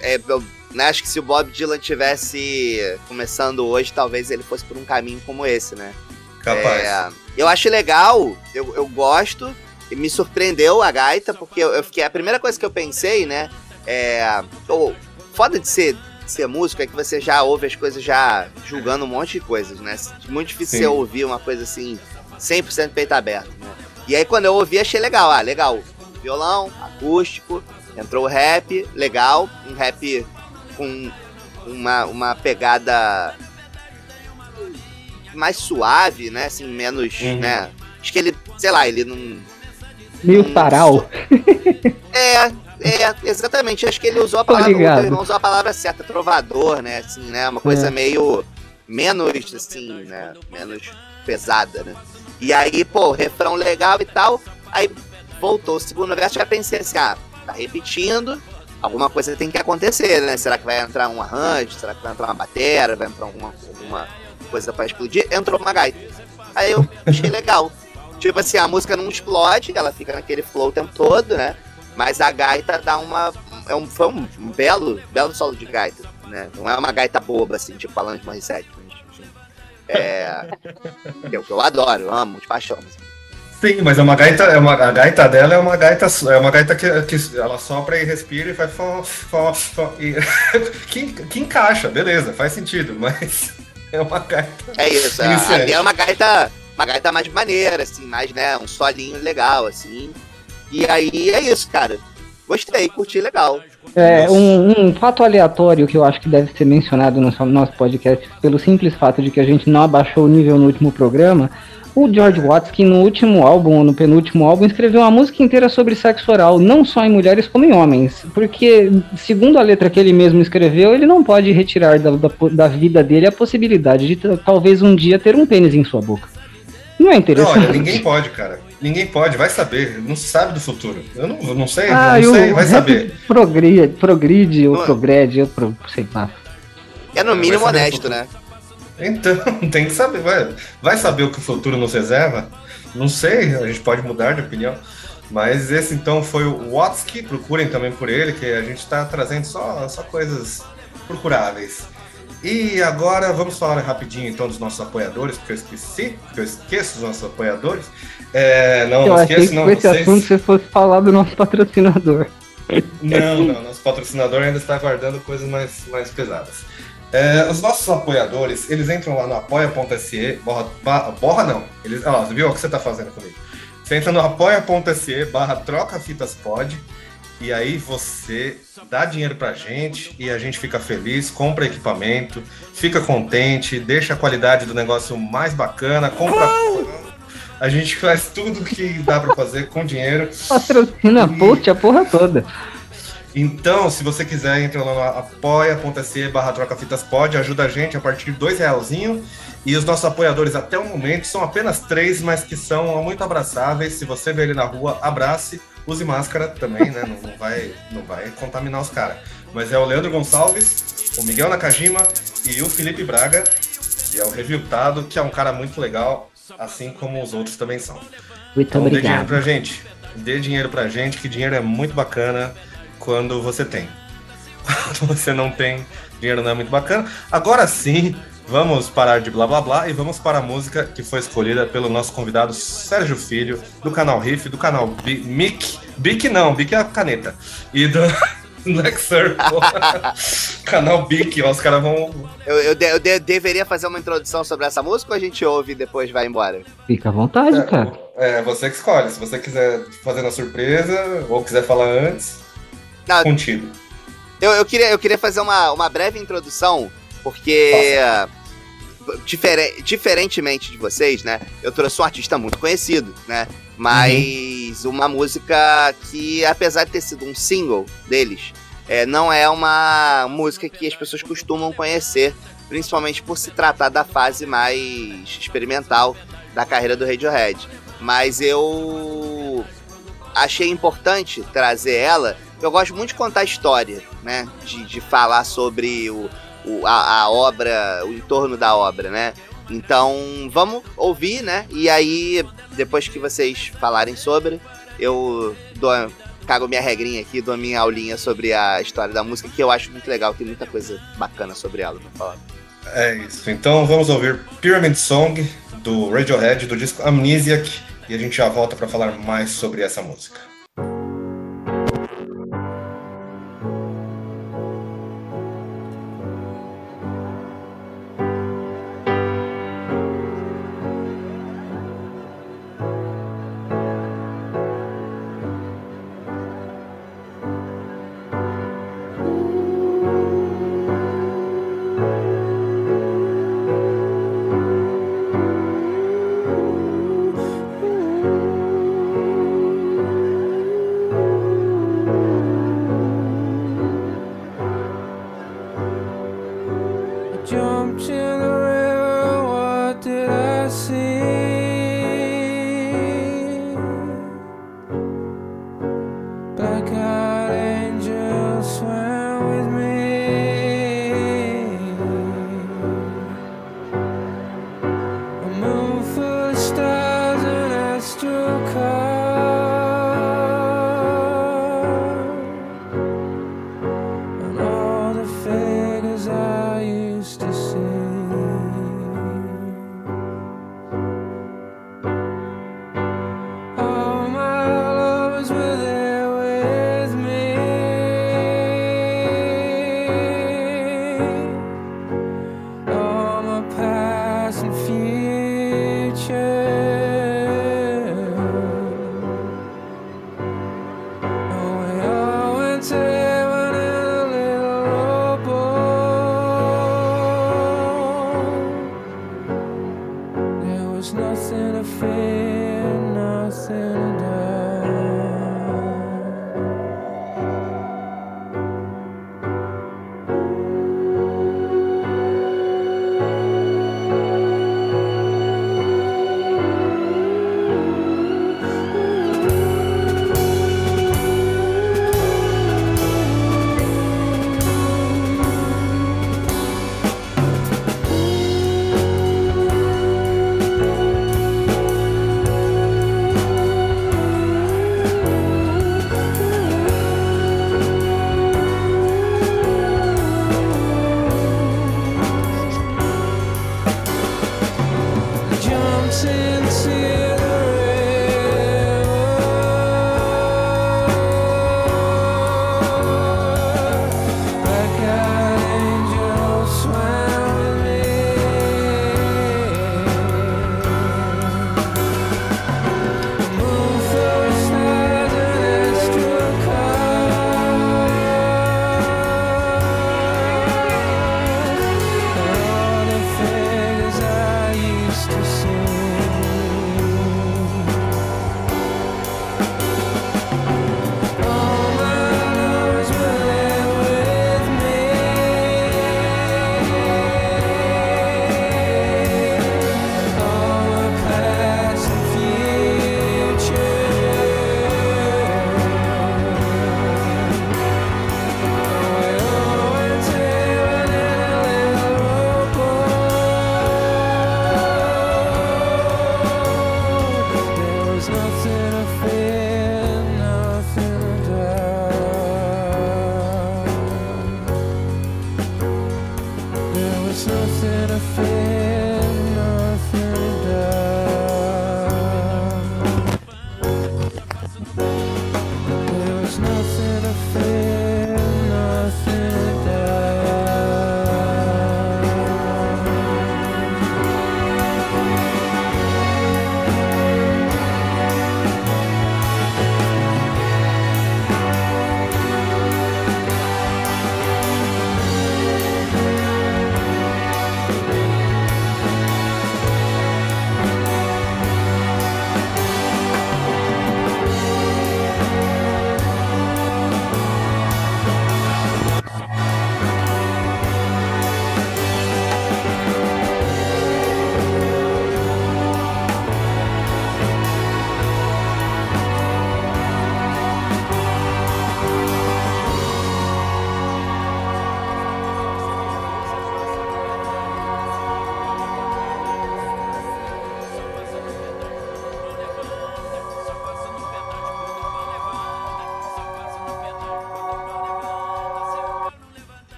S3: é, eu né, acho que se o Bob Dylan tivesse começando hoje, talvez ele fosse por um caminho como esse, né?
S1: Capaz.
S3: É, eu acho legal, eu, eu gosto, e me surpreendeu a gaita, porque eu, eu fiquei. A primeira coisa que eu pensei, né? É. O foda de ser, ser músico é que você já ouve as coisas já julgando um monte de coisas, né? Muito difícil
S1: Sim.
S3: você ouvir uma coisa assim, 100% peito aberto, né? E aí quando eu ouvi, achei legal. Ah, legal. Violão, acústico, entrou o rap, legal. Um rap com uma, uma pegada mais suave, né? Assim, menos,
S1: Uhum.
S3: né? Acho que ele, sei lá, ele não.
S2: Meio sarau. <laughs>
S3: É, É, exatamente. Acho que ele usou a palavra. O irmão usou a palavra certa, trovador, né? Assim, né? Uma coisa
S2: É.
S3: meio menos, assim, né? Menos pesada, né? E aí, pô, refrão legal e tal. Aí voltou o segundo verso, já pensei assim, ah, tá repetindo. Alguma coisa tem que acontecer, né? Será que vai entrar um arranjo? Será que vai entrar uma batera? Vai entrar alguma, alguma coisa pra explodir? Entrou uma gaita. Aí eu achei legal. Tipo assim, a música não explode, ela fica naquele flow o tempo todo, né? Mas a gaita dá uma. É um, foi um, belo, belo solo de gaita, né? Não é uma gaita boba, assim, tipo Alanis Morissette. mas, enfim. É. <laughs> que eu, que eu adoro, eu amo de paixão.
S1: Sim, mas é uma gaita, é uma, a gaita dela é uma gaita, é uma gaita que, que ela sopra e respira e faz fó, fó, fó, e, <laughs> que, que encaixa, beleza, faz sentido, mas <laughs> é uma gaita.
S3: É isso, a,
S1: Iniciante.
S3: a, é uma gaita. Uma gaita mais maneira, assim, mais, né? Um solinho legal, assim. E aí é isso, cara. Gostei, curti legal.
S2: É, um, um fato aleatório que eu acho que deve ser mencionado no nosso- podcast, pelo simples fato de que a gente não abaixou o nível no último programa, o George Watts, que no último álbum, ou no penúltimo álbum, escreveu uma música inteira sobre sexo oral, não só em mulheres como em homens. Porque, segundo a letra que ele mesmo escreveu, ele não pode retirar da, da, da vida dele a possibilidade de talvez um dia ter um pênis em sua boca. Não é
S1: Não,
S2: interessante?
S1: olha, ninguém pode, cara. Ninguém pode, vai saber, não se sabe do futuro. Eu não, eu não sei,
S2: Ah,
S1: não sei, vai <laughs> saber.
S2: Progride, progride ou
S3: Não
S2: progrede, ou pro, sei lá.
S3: É no mínimo honesto, né?
S1: Então, <laughs> tem que saber, vai, vai saber o que o futuro nos reserva? Não sei, a gente pode mudar de opinião. Mas esse então foi o Watsky, procurem também por ele, que a gente está trazendo só, só coisas procuráveis. E agora vamos falar rapidinho então dos nossos apoiadores, porque eu esqueci, porque eu esqueço dos nossos apoiadores. É, não,
S2: Eu
S1: não
S2: achei
S1: esqueço,
S2: que
S1: não,
S2: com esse
S1: vocês-
S2: assunto você fosse falar do nosso patrocinador.
S1: Não, não, nosso patrocinador ainda está guardando coisas mais, mais pesadas. É, os nossos apoiadores, eles entram lá no apoia.se, borra, borra não, eles, ó, viu o que você está fazendo comigo? Você entra no apoia.se barra troca fitas pod e aí você dá dinheiro pra gente e a gente fica feliz, compra equipamento, fica contente, deixa a qualidade do negócio mais bacana, compra... A gente faz tudo que dá pra fazer com dinheiro.
S2: Patrocina
S1: E-
S2: post a porra toda.
S1: Então, se você quiser, entra lá no apoia.se barra trocafitas pode, ajuda a gente a partir de dois realzinho. E os nossos apoiadores até o momento são apenas três, mas que são muito abraçáveis. Se você ver ele na rua, abrace, use máscara também, né? Não, não vai, não vai contaminar os caras. Mas é o Leandro Gonçalves, o Miguel Nakajima e o Felipe Braga, que é o reviltado, que é um cara muito legal, assim como os outros também são.
S2: Muito
S1: Então dê dinheiro
S2: obrigado.
S1: pra gente. Dê dinheiro pra gente, que dinheiro é muito bacana quando você tem. <laughs> Quando você não tem, dinheiro não é muito bacana. Agora sim, vamos parar de blá blá blá e vamos para a música que foi escolhida pelo nosso convidado Sérgio Filho, do canal Riff, do canal Bi- Mic. Bic não, Bic é a caneta. E do <laughs> Next Circle. <laughs> canal Bic, ó, os caras vão.
S3: Eu, eu, de- eu de- deveria fazer uma introdução sobre essa música ou a gente ouve e depois vai embora?
S2: Fica à vontade, cara.
S1: É, você que escolhe. Se você quiser fazer na surpresa ou quiser falar antes,
S3: Não,
S1: contigo.
S3: Eu, eu, queria, eu queria fazer uma, uma breve introdução, porque. difere- diferentemente de vocês, né? Eu trouxe um artista muito conhecido, né? Mas uma música que, apesar de ter sido um single deles, é, não é uma música que as pessoas costumam conhecer, principalmente por se tratar da fase mais experimental da carreira do Radiohead. Mas eu achei importante trazer ela. Eu gosto muito de contar história, né? De, de falar sobre o, o- a, a obra, o entorno da obra, né? Então, vamos ouvir, né? E aí, depois que vocês falarem sobre, eu dou, cago minha regrinha aqui, dou minha aulinha sobre a história da música, que eu acho muito legal, tem muita coisa bacana sobre ela pra falar.
S1: É isso. Então vamos ouvir Pyramid Song do Radiohead, do disco Amnesiac, e a gente já volta para falar mais sobre essa música.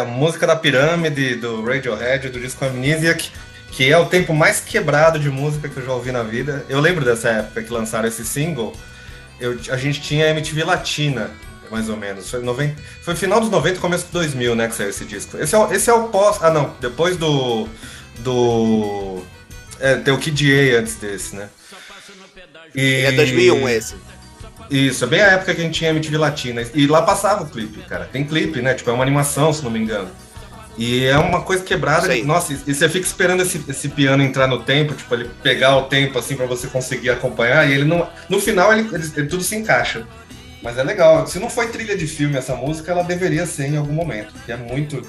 S1: A música da pirâmide, do Radiohead, do disco Amnesiac, que é o tempo mais quebrado de música que eu já ouvi na vida. Eu lembro dessa época que lançaram esse single. Eu, a gente tinha MTV Latina, mais ou menos. Foi, 90, foi final dos 90, começo de 2000, né, que saiu esse disco. Esse é, o- esse é o pós... Ah, não. Depois do... Do... É, tem o Kid A antes desse, né? E...
S3: É 2001 esse.
S1: Isso, é bem a época que a gente tinha MTV Latina. E lá passava o clipe, cara. Tem clipe, né? Tipo, é uma animação, se não me engano. E é uma coisa quebrada. Nossa, e você fica esperando esse, esse piano entrar no tempo, tipo, ele pegar o tempo assim pra você conseguir acompanhar. E ele não. No final ele, ele- ele tudo se encaixa. Mas é legal. Se não foi trilha de filme essa música, ela deveria ser em algum momento. Porque é muito.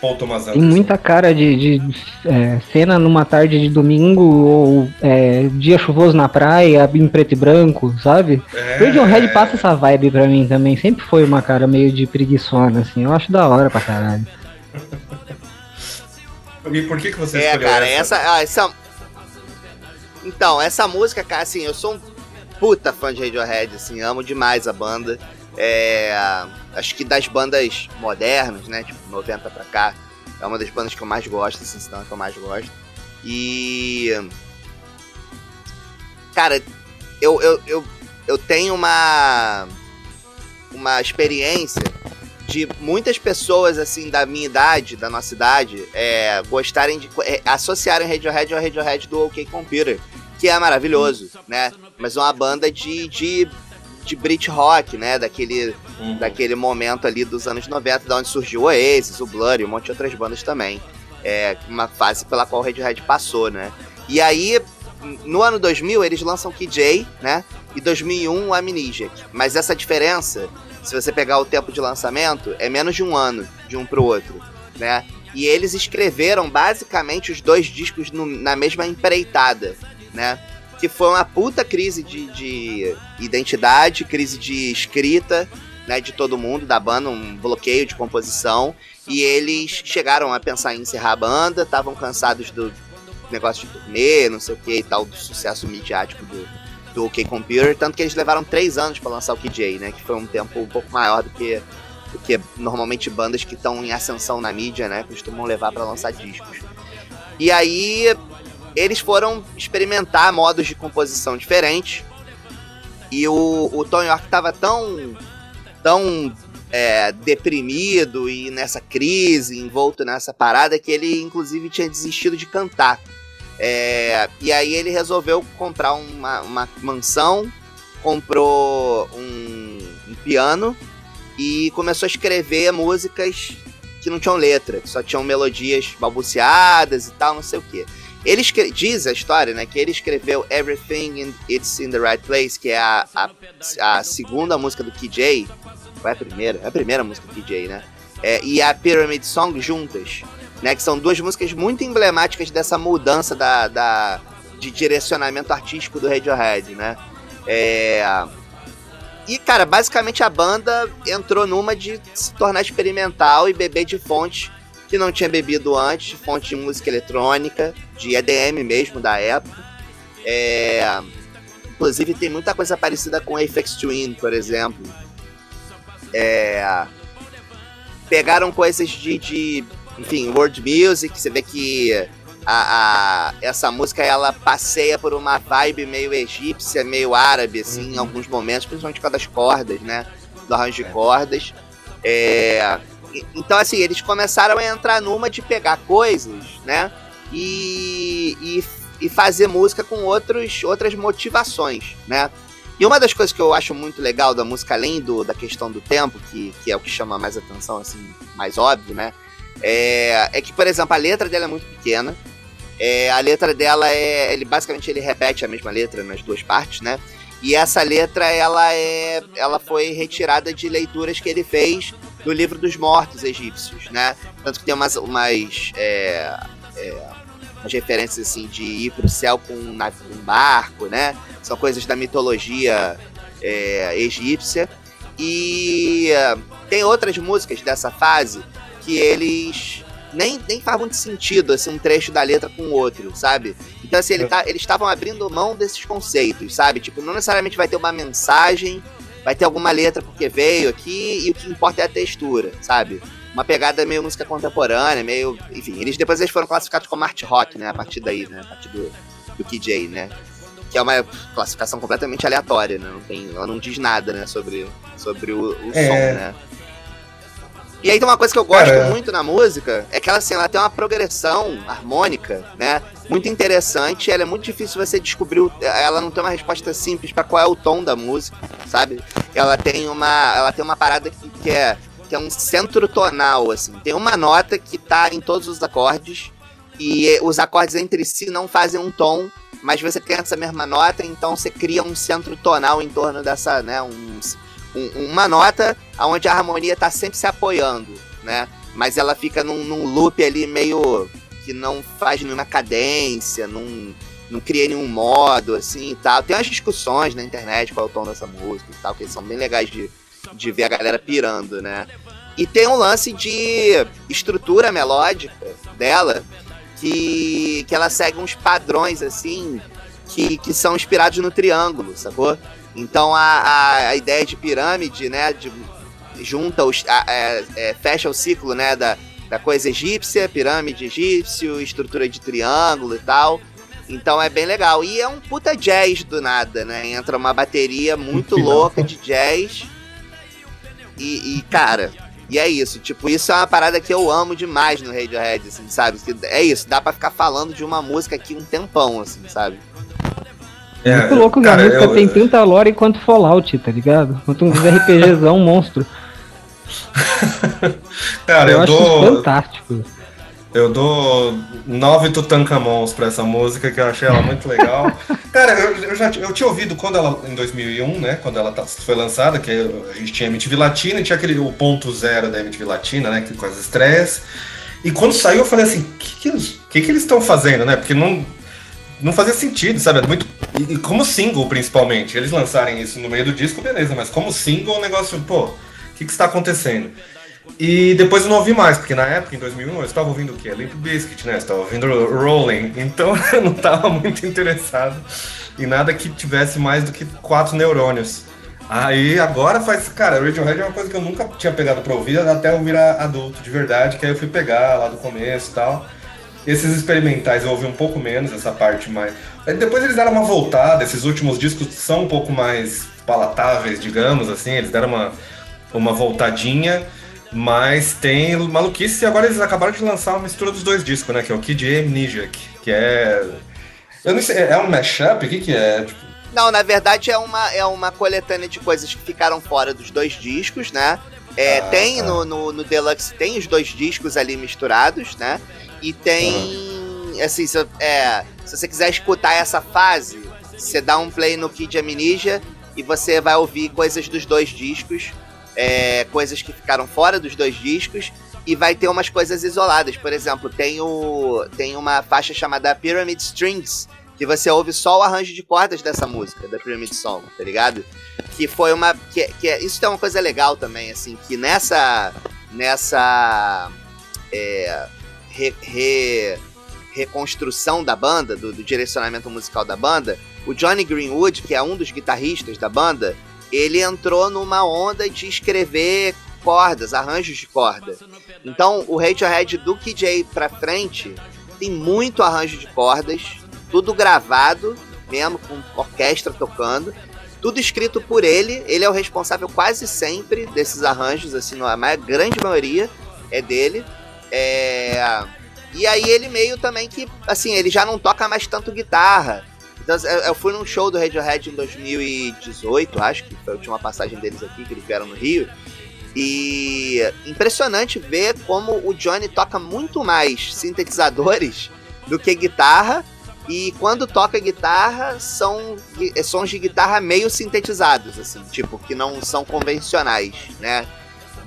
S1: Paul Thomas
S2: Tem
S1: Anderson.
S2: muita cara de, de, é, cena numa tarde de domingo ou é, dia chuvoso na praia, em preto e branco, sabe?
S1: É,
S2: Radiohead passa essa vibe pra mim também. Sempre foi uma cara meio de preguiçona, assim. Eu acho da hora pra caralho.
S1: E por que, que você
S3: É,
S1: escolheu
S3: cara,
S1: essa?
S3: essa, ah, essa. Então, essa música, cara, assim, eu sou um puta fã de Radiohead, assim, amo demais a banda. É. Acho que das bandas modernas, né? Tipo, 90 pra cá, é uma das bandas que eu mais gosto, assim, se não é que eu mais gosto. E. Cara, eu, eu, eu, eu tenho uma. Uma experiência de muitas pessoas, assim, da minha idade, da nossa idade, é, gostarem de. É, associarem Radiohead ao Radiohead do OK Computer, que é maravilhoso, né? Mas é uma banda de. de de Brit Rock, né? Daquele,
S1: Uhum.
S3: daquele momento ali dos anos 90, da onde surgiu o Oasis, o Blur e um monte de outras bandas também. É uma fase pela qual o Radiohead passou, né? E aí, no ano 2000, eles lançam KJ, né? E 2001, o Amnesiac. Mas essa diferença, se você pegar o tempo de lançamento, é menos de um ano de um pro outro, né? E eles escreveram basicamente os dois discos no- na mesma empreitada, né? Que foi uma puta crise de, de identidade, crise de escrita, né? De todo mundo, da banda, um bloqueio de composição. E eles chegaram a pensar em encerrar a banda, estavam cansados do negócio de turnê, não sei o que e tal, do sucesso midiático do, do OK Computer. Tanto que eles levaram três anos pra lançar o KJ, né? Que foi um tempo um pouco maior do que, do que normalmente bandas que estão em ascensão na mídia, né? Costumam levar pra lançar discos. E aí eles foram experimentar modos de composição diferentes. E o, o Tom York tava tão, tão é, deprimido e nessa crise, envolto nessa parada, que ele inclusive tinha desistido de cantar. É, e aí ele resolveu comprar uma, uma mansão, comprou um, um piano e começou a escrever músicas que não tinham letra, que só tinham melodias balbuciadas e tal, não sei o que. Ele diz a história, né, que ele escreveu Everything in, It's in the Right Place, que é a, a, a segunda música do KJ, ou é a primeira? É a primeira música do KJ, né? É, e a Pyramid Song juntas, né, que são duas músicas muito emblemáticas dessa mudança da, da, de direcionamento artístico do Radiohead, né? É, e, cara, basicamente a banda entrou numa de se tornar experimental e beber de fontes que não tinha bebido antes, fonte de música eletrônica, de EDM mesmo da época. É, inclusive tem muita coisa parecida com Aphex Twin, por exemplo. É, pegaram coisas de, de, enfim, world music, você vê que a, a- essa música ela passeia por uma vibe meio egípcia, meio árabe, assim, em alguns momentos, principalmente com a das cordas, né? Do arranjo de cordas. É, então, assim, eles começaram a entrar numa de pegar coisas, né? E, e, e fazer música com outros, outras motivações, né? E uma das coisas que eu acho muito legal da música, além do, da questão do tempo, que, que é o que chama mais atenção, assim, mais óbvio, né? É, é que, por exemplo, a letra dela é muito pequena. É, a letra dela é. Ele basicamente ele repete a mesma letra nas duas partes, né? E essa letra ela é. Ela foi retirada de leituras que ele fez do livro dos mortos egípcios, né? Tanto que tem umas. umas é, é, umas referências assim de ir pro céu com um, um barco, né? São coisas da mitologia é, egípcia. E é, tem outras músicas dessa fase que eles nem, nem faz muito sentido assim, um trecho da letra com o outro, sabe? Então, assim, ele tá- eles estavam abrindo mão desses conceitos, sabe? Tipo, não necessariamente vai ter uma mensagem, vai ter alguma letra porque veio aqui, e o que importa é a textura, sabe? uma pegada meio música contemporânea, meio. Enfim, eles depois eles foram classificados como art rock, né? A partir daí, né? A partir do, do KJ, né? Que é uma classificação completamente aleatória, né? Não tem, ela não diz nada, né? Sobre, sobre o, o
S1: É.
S3: som, né? E aí tem uma coisa que eu gosto
S1: Cara,
S3: muito na música, é que ela, assim, ela tem uma progressão harmônica, né? Muito interessante, ela é muito difícil você descobrir, o- ela não tem uma resposta simples pra qual é o tom da música, sabe? Ela tem uma, ela tem uma parada que, que é que é um centro tonal, assim. Tem uma nota que tá em todos os acordes e os acordes entre si não fazem um tom, mas você tem essa mesma nota, então você cria um centro tonal em torno dessa, né, um, um- uma nota onde a harmonia tá sempre se apoiando, né? Mas ela fica num, num loop ali meio que não faz nenhuma cadência, não, não cria nenhum modo, assim e tal. Tem umas discussões na internet qual é o tom dessa música e tal, que são bem legais de, de ver a galera pirando, né? E tem um lance de estrutura melódica dela que, que ela segue uns padrões, assim, que, que são inspirados no triângulo, sacou? Então a, a, a ideia de pirâmide, né, de, junta os, a- é, é, fecha o ciclo, né, da, da coisa egípcia, pirâmide egípcio, estrutura de triângulo e tal. Então é bem legal. E é um puta jazz do nada, né? Entra uma bateria muito louca de jazz. E, e, cara, e é isso. Tipo, isso é uma parada que eu amo demais no Radiohead, assim, sabe? É isso, dá pra ficar falando de uma música aqui um tempão, assim, sabe?
S1: É,
S2: Muito louco que a
S1: cara,
S2: música
S1: eu-
S2: tem tanta lore quanto Fallout, tá ligado? Quanto um RPGzão monstro. <laughs>
S1: Cara,
S2: eu
S1: eu, dou,
S2: fantástico.
S1: eu dou nove Tutankamons pra essa música, que eu achei ela muito legal. <laughs> Cara, eu, eu já eu tinha ouvido quando ela, em 2001, né, quando ela tá- foi lançada, que a gente tinha MTV Latina tinha aquele, o ponto zero da MTV Latina, né, que- com as estreias. E quando saiu eu falei assim, o que, que, eles- que, que eles estão fazendo, né? Porque não, não fazia sentido, sabe? É muito, e, e como single, principalmente. Eles lançarem isso no meio do disco, beleza, mas como single, o negócio, pô, o que, que está acontecendo? E depois eu não ouvi mais, porque na época, em 2001, eu estava ouvindo o quê? Limp Bizkit, né? Eu estava ouvindo Rolling. Então <laughs> eu não estava muito interessado em nada que tivesse mais do que quatro neurônios. Aí agora faz. Cara, Radiohead é uma coisa que eu nunca tinha pegado pra ouvir até eu virar adulto de verdade, que aí eu fui pegar lá do começo e tal. Esses experimentais eu ouvi um pouco menos, essa parte mais. Depois eles deram uma voltada, esses últimos discos são um pouco mais palatáveis, digamos assim, eles deram uma, uma voltadinha, mas tem maluquice e agora eles acabaram de lançar uma mistura dos dois discos, né? Que é o Kid Amnesiac, que é. Eu não sei, é um mashup? O que, que é? Tipo,
S3: Não, na verdade é uma, é uma coletânea de coisas que ficaram fora dos dois discos, né? É,
S1: Ah,
S3: tem
S1: tá.
S3: no, no, no Deluxe, tem os dois discos ali misturados, né? E tem. Assim, se, é, se você quiser escutar essa fase, você dá um play no Kid Amnesia e você vai ouvir coisas dos dois discos, é, coisas que ficaram fora dos dois discos. E vai ter umas coisas isoladas. Por exemplo, tem, o, tem uma faixa chamada Pyramid Strings, que você ouve só o arranjo de cordas dessa música, da Pyramid Song, tá ligado? Que foi uma. Que, que é- isso é uma coisa legal também, assim, que nessa. Nessa. é, re- re- reconstrução da banda, do, do direcionamento musical da banda, o Johnny Greenwood, que é um dos guitarristas da banda, ele entrou numa onda de escrever cordas, arranjos de corda. Então, o Radiohead do KJ pra frente tem muito arranjo de cordas, tudo gravado, mesmo com orquestra tocando, tudo escrito por ele. Ele é o responsável quase sempre desses arranjos, assim, a grande maioria é dele. É... E aí ele meio também que, assim, ele já não toca mais tanto guitarra. Então, eu fui num show do Radiohead em 2018, acho que foi a última passagem deles aqui, que eles vieram no Rio. E impressionante ver como o Johnny toca muito mais sintetizadores <laughs> do que guitarra. E quando toca guitarra, são sons de guitarra meio sintetizados, assim, tipo, que não são convencionais, né?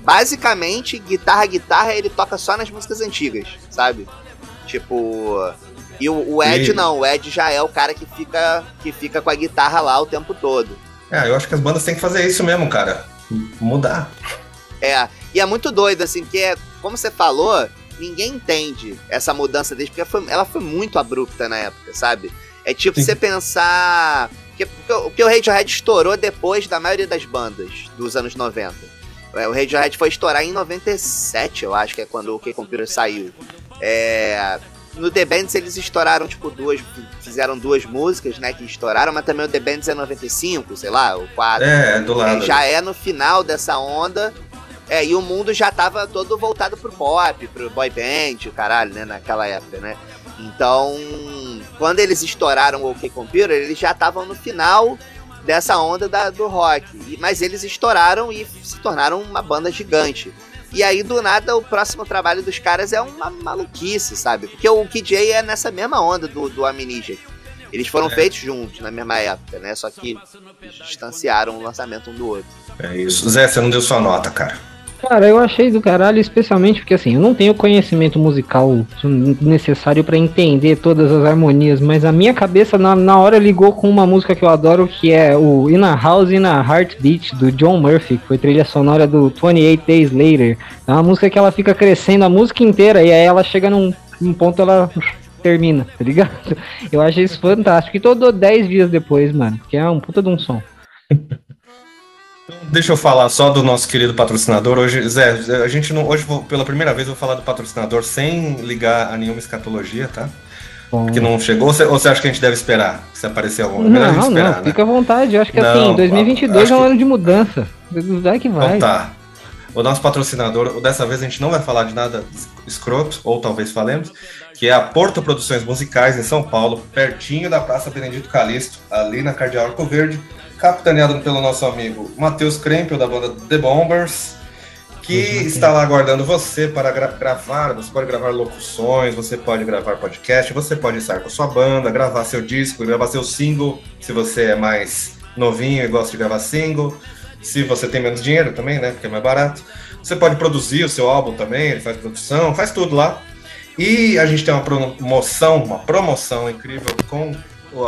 S3: Basicamente, guitarra, guitarra, ele toca só nas músicas antigas, sabe? Tipo. E o, o Ed
S1: E-
S3: não, o Ed já é o cara que fica, que fica com a guitarra lá o tempo todo.
S1: é, eu acho que as bandas têm que fazer isso mesmo, cara. Mudar.
S3: É, e é muito doido, assim, que é, como você falou, ninguém entende essa mudança desde porque foi- ela foi muito abrupta na época, sabe? É tipo
S1: Sim.
S3: você pensar. Que, porque o- que o Radiohead estourou depois da maioria das bandas dos anos 90. É, O Radiohead foi estourar em 97, eu acho que é quando o K-Computer saiu. É, no The Bands eles estouraram, tipo, duas. Fizeram duas músicas, né? Que estouraram, mas também o The Bands é 95, sei lá, o 4.
S1: É, do lado.
S3: já é no final dessa onda. É, e o mundo já tava todo voltado pro pop, pro boy band, o caralho, né? Naquela época, né? Então, quando eles estouraram o OK Computer, eles já estavam no final dessa onda da- do rock. E- mas eles estouraram e se tornaram uma banda gigante. E aí, do nada, o próximo trabalho dos caras é uma maluquice, sabe? Porque o KJ é nessa mesma onda do, do Amnesia. Eles foram
S1: É.
S3: feitos juntos na mesma época, né? Só que distanciaram o lançamento um do outro.
S1: É isso. Zé, você não deu sua nota, cara.
S2: Cara, eu achei do caralho, especialmente porque assim, eu não tenho conhecimento musical necessário pra entender todas as harmonias, mas a minha cabeça na, na hora ligou com uma música que eu adoro, que é o In a House in a Heartbeat, do John Murphy, que foi trilha sonora do 28 Days Later. É uma música que ela fica crescendo a música inteira e aí ela chega num, num ponto ela termina, tá ligado? Eu achei isso fantástico. E todo 10 dias depois, mano, que é um puta de um som. <laughs>
S1: Deixa eu falar só do nosso querido patrocinador. Hoje, Zé, a gente não. Hoje, vou- pela primeira vez, eu vou falar do patrocinador sem ligar a nenhuma escatologia, tá?
S2: Bom.
S1: Porque não chegou. Ou você, acha que a gente deve esperar? Se aparecer alguma gente
S2: Não,
S1: esperar,
S2: não,
S1: né?
S2: fica à vontade. Eu acho que
S1: Não,
S2: assim, 2022
S1: acho
S2: é um
S1: que-
S2: ano de mudança. Vai que vai.
S1: Então tá. O nosso patrocinador, dessa vez a gente não vai falar de nada escroto, ou talvez falemos, que é a Porto Produções Musicais em São Paulo, pertinho da Praça Benedito Calixto, ali na Cardeal Arco Verde, capitaneado pelo nosso amigo Matheus Krempel, da banda The Bombers, que
S2: Uhum.
S1: está lá aguardando você para gra- gravar. Você pode gravar locuções, você pode gravar podcast, você pode estar com a sua banda, gravar seu disco, gravar seu single, se você é mais novinho e gosta de gravar single. Se você tem menos dinheiro também, né? Porque é mais barato. Você pode produzir o seu álbum também, ele faz produção, faz tudo lá. E a gente tem uma promoção, uma promoção incrível com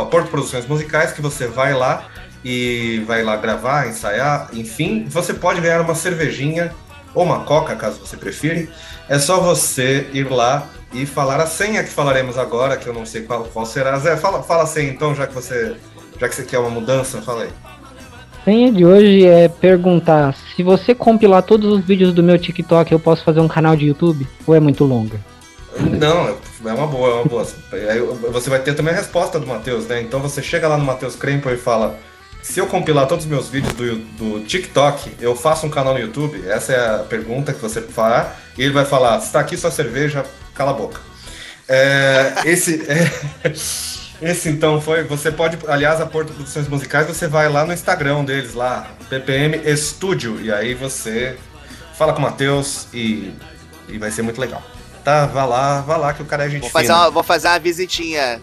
S1: a Porto Produções Musicais, que você vai lá e vai lá gravar, ensaiar, enfim, você pode ganhar uma cervejinha ou uma coca, caso você prefira. É só você ir lá e falar a senha que falaremos agora, que eu não sei qual, qual será. Zé, fala, fala a senha então, já que você já que você quer uma mudança, fala aí.
S2: A senha de hoje é perguntar se você compilar todos os vídeos do meu TikTok, eu posso fazer um canal de YouTube? Ou é muito longa?
S1: Não, é uma boa, é uma boa. Aí você vai ter também a resposta do Matheus, né? Então você chega lá no Matheus Krempel e fala: se eu compilar todos os meus vídeos do, do TikTok, eu faço um canal no YouTube? Essa é a pergunta que você fará. E ele vai falar: está aqui sua cerveja, cala a boca. É, esse, é, <laughs> esse então foi. Você pode, aliás, a Porto Produções Musicais, você vai lá no Instagram deles, lá, PPM Studio, e aí você fala com o Matheus e, e vai ser muito legal. Tá, vá lá, vá lá que o cara é gente
S3: Vou fazer,
S1: fina.
S3: uma, vou fazer uma visitinha.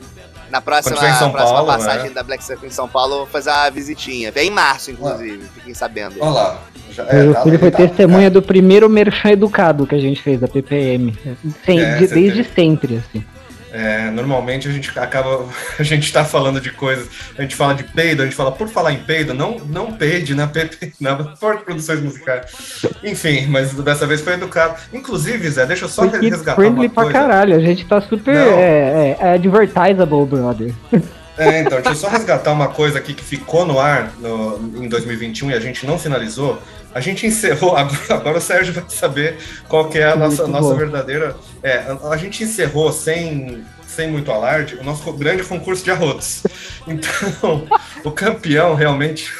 S3: Na próxima, próxima
S1: Paulo,
S3: passagem
S1: né?
S3: da Black Circle em São Paulo, eu vou fazer uma visitinha. Vem em março, inclusive, fiquem sabendo.
S1: Olha lá. Já,
S2: o
S1: tá-
S2: filho foi
S1: tá-
S2: testemunha do primeiro merchan educado que a gente fez da PPM. Sem-
S1: É,
S2: de- desde
S1: teve.
S2: sempre, assim.
S1: É, normalmente a gente acaba. <laughs> A gente tá falando de coisas. A gente fala de peido, a gente fala, por falar em peido, não, não peide na <laughs> PP, na Porto Produções Musicais. Enfim, mas dessa vez foi educado. Inclusive, Zé, deixa eu só
S2: Foi
S1: resgatar
S2: friendly
S1: uma
S2: pra
S1: coisa.
S2: caralho. A gente tá super
S1: Não.
S2: é, é, advertisable, brother. <laughs>
S1: É, então, deixa eu só resgatar uma coisa aqui que ficou no ar no, em 2021 e a gente não finalizou. A gente encerrou, <laughs> agora, agora o Sérgio vai saber qual que é a nossa,
S2: Muito
S1: nossa
S2: bom.
S1: verdadeira. É, a, a gente encerrou sem, sem muito alarde o nosso grande concurso de arrotos. Então, <laughs> o campeão realmente.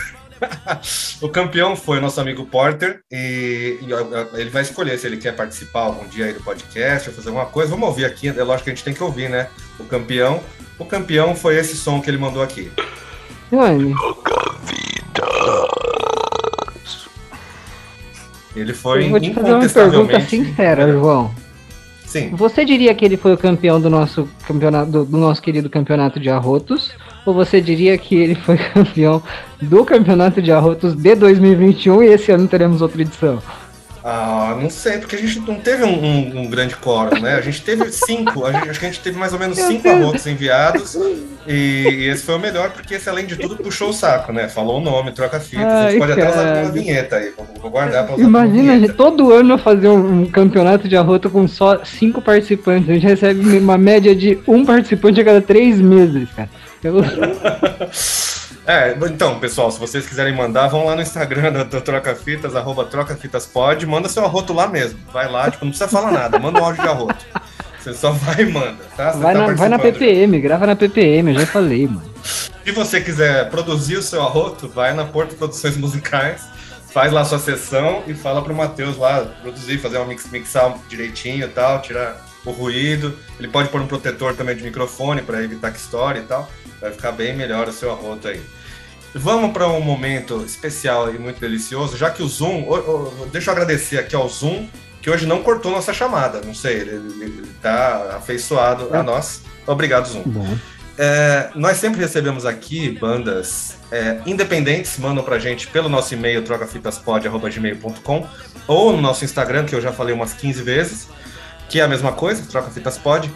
S1: <laughs> o campeão foi o nosso amigo Porter e, e, ele vai escolher se ele quer participar algum dia aí do podcast ou fazer alguma coisa. Vamos ouvir aqui, é lógico que a gente tem que ouvir, né? O campeão. O campeão foi esse som que ele mandou aqui.
S2: Mano,
S1: Ele foi
S2: eu vou te fazer uma pergunta sincera, João.
S1: Sim.
S2: Você diria que ele foi o campeão do nosso campeonato, do, do nosso querido campeonato de arrotos? Ou você diria que ele foi <laughs> campeão do campeonato de arrotos de 2021 e esse ano teremos outra edição?
S1: Ah, não sei, porque a gente não teve um, um- um grande quórum, né? A gente teve cinco, a gente- acho que a gente teve mais ou menos cinco arrotos enviados e, e esse foi o melhor, porque esse, além de tudo, puxou o saco, né? Falou o nome, troca fita. a
S2: Ai,
S1: gente pode até usar
S2: cara.
S1: uma vinheta aí, vou, vou guardar pra usar
S2: Imagina a gente, todo ano fazer um, um campeonato de arroto com só cinco participantes. A gente recebe uma média de um participante a cada três meses, cara. Eu- <laughs>
S1: É, então, pessoal, se vocês quiserem mandar, vão lá no Instagram <laughs> da, da Troca Fitas, arroba Troca Fitas Pod, manda seu arroto lá mesmo. Vai lá, tipo, não precisa falar nada, manda um áudio de arroto. Você só vai e manda, tá?
S2: Vai,
S1: tá
S2: na, vai na. PPM, grava na PPM, eu já falei, mano.
S1: Se você quiser produzir o seu arroto, vai na Porto Produções Musicais, faz lá a sua sessão e fala pro Matheus lá produzir, fazer uma mix, mixar direitinho e tal, tirar o ruído. Ele pode pôr um protetor também de microfone para evitar que estoure e tal. Vai ficar bem melhor o seu arroto aí. Vamos para um momento especial e muito delicioso, já que o Zoom. ô, ô, deixa eu agradecer aqui ao Zoom, que hoje não cortou nossa chamada. Não sei, ele, ele, ele tá afeiçoado a nós. Obrigado, Zoom.
S2: Bom.
S1: É, nós sempre recebemos aqui bandas é, independentes, mandam pra gente pelo nosso e-mail trocafitaspod.gmail.com ou no nosso Instagram, que eu já falei umas 15 vezes, que é a mesma coisa, trocafitaspod.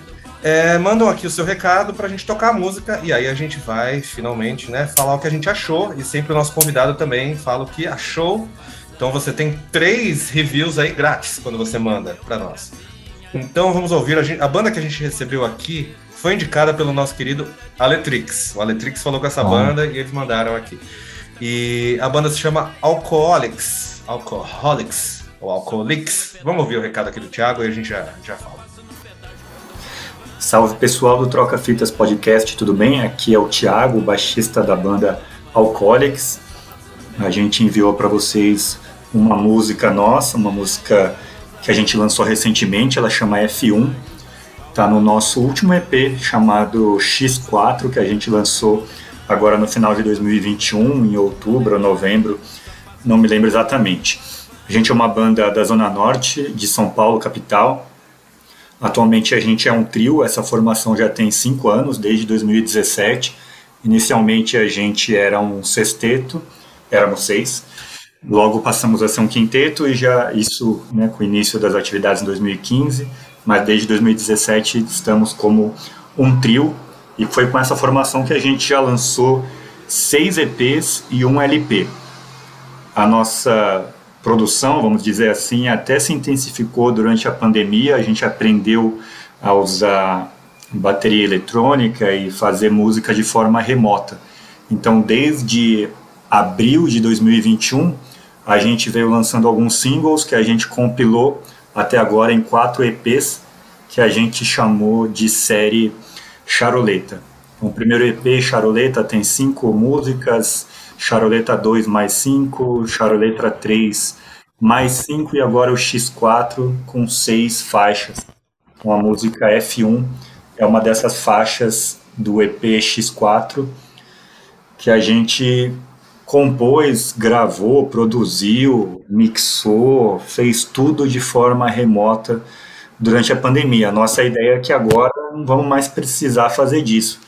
S1: É, mandam aqui o seu recado pra gente tocar a música e aí a gente vai finalmente né, falar o que a gente achou e sempre o nosso convidado também fala o que achou. Então você tem três reviews aí grátis quando você manda pra nós. Então vamos ouvir a, gente- a banda que a gente recebeu aqui foi indicada pelo nosso querido Aletrix. O Aletrix falou com essa banda e eles mandaram aqui. E a banda se chama Alcoholics. Alcoholics. Ou Alcoholics. Vamos ouvir o recado aqui do Thiago e a gente já, já fala.
S6: Salve pessoal do Troca Fitas Podcast, tudo bem? Aqui é o Thiago, baixista da banda Alcoholics. A gente enviou para vocês uma música nossa, uma música que a gente lançou recentemente, ela chama F1. Tá no nosso último EP chamado X4, que a gente lançou agora no final de 2021, em outubro ou novembro, não me lembro exatamente. A gente é uma banda da Zona Norte de São Paulo, capital. Atualmente a gente é um trio, essa formação já tem cinco anos, desde 2017. Inicialmente a gente era um sexteto, éramos seis. Logo passamos a ser um quinteto e já isso né, com o início das atividades em 2015, mas desde 2017 estamos como um trio e foi com essa formação que a gente já lançou seis EPs e um LP. A nossa produção, vamos dizer assim, até se intensificou durante a pandemia. A gente aprendeu a usar bateria eletrônica e fazer música de forma remota. Então, desde abril de 2021, a gente veio lançando alguns singles que a gente compilou até agora em quatro EPs que a gente chamou de série Charoleta. Então, o primeiro EP, Charoleta, tem cinco músicas, Charoleta 2 mais 5, Charoleta 3 mais 5 e agora o X4 com seis faixas. Então, a música F1 é uma dessas faixas do EP X4 que a gente compôs, gravou, produziu, mixou, fez tudo de forma remota durante a pandemia. A nossa ideia é que agora não vamos mais precisar fazer disso.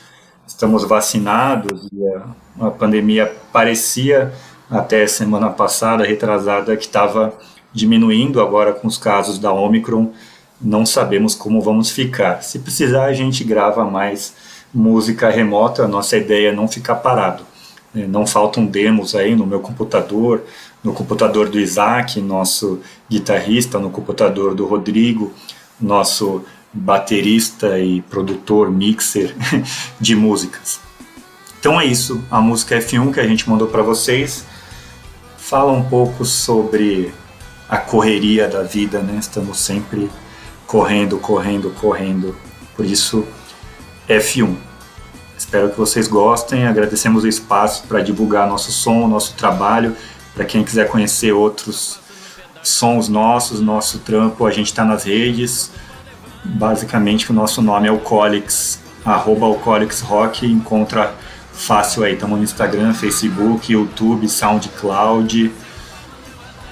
S6: Estamos vacinados e a, a pandemia parecia até semana passada, retrasada, que estava diminuindo agora com os casos da Omicron. Não sabemos como vamos ficar. Se precisar, a gente grava mais música remota. A nossa ideia é não ficar parado. É, Não faltam demos aí no meu computador, no computador do Isaac, nosso guitarrista, no computador do Rodrigo, nosso baterista e produtor, mixer <laughs> de músicas. Então é isso, a música F1 que a gente mandou para vocês fala um pouco sobre a correria da vida, né? Estamos sempre correndo, correndo, correndo. Por isso, F1. Espero que vocês gostem. Agradecemos o espaço para divulgar nosso som, nosso trabalho. Para quem quiser conhecer outros sons nossos, nosso trampo, a gente está nas redes. Basicamente, o nosso nome é Alcoolics, arroba Alcoolics Rock. Encontra fácil aí. Estamos no Instagram, Facebook, YouTube, SoundCloud,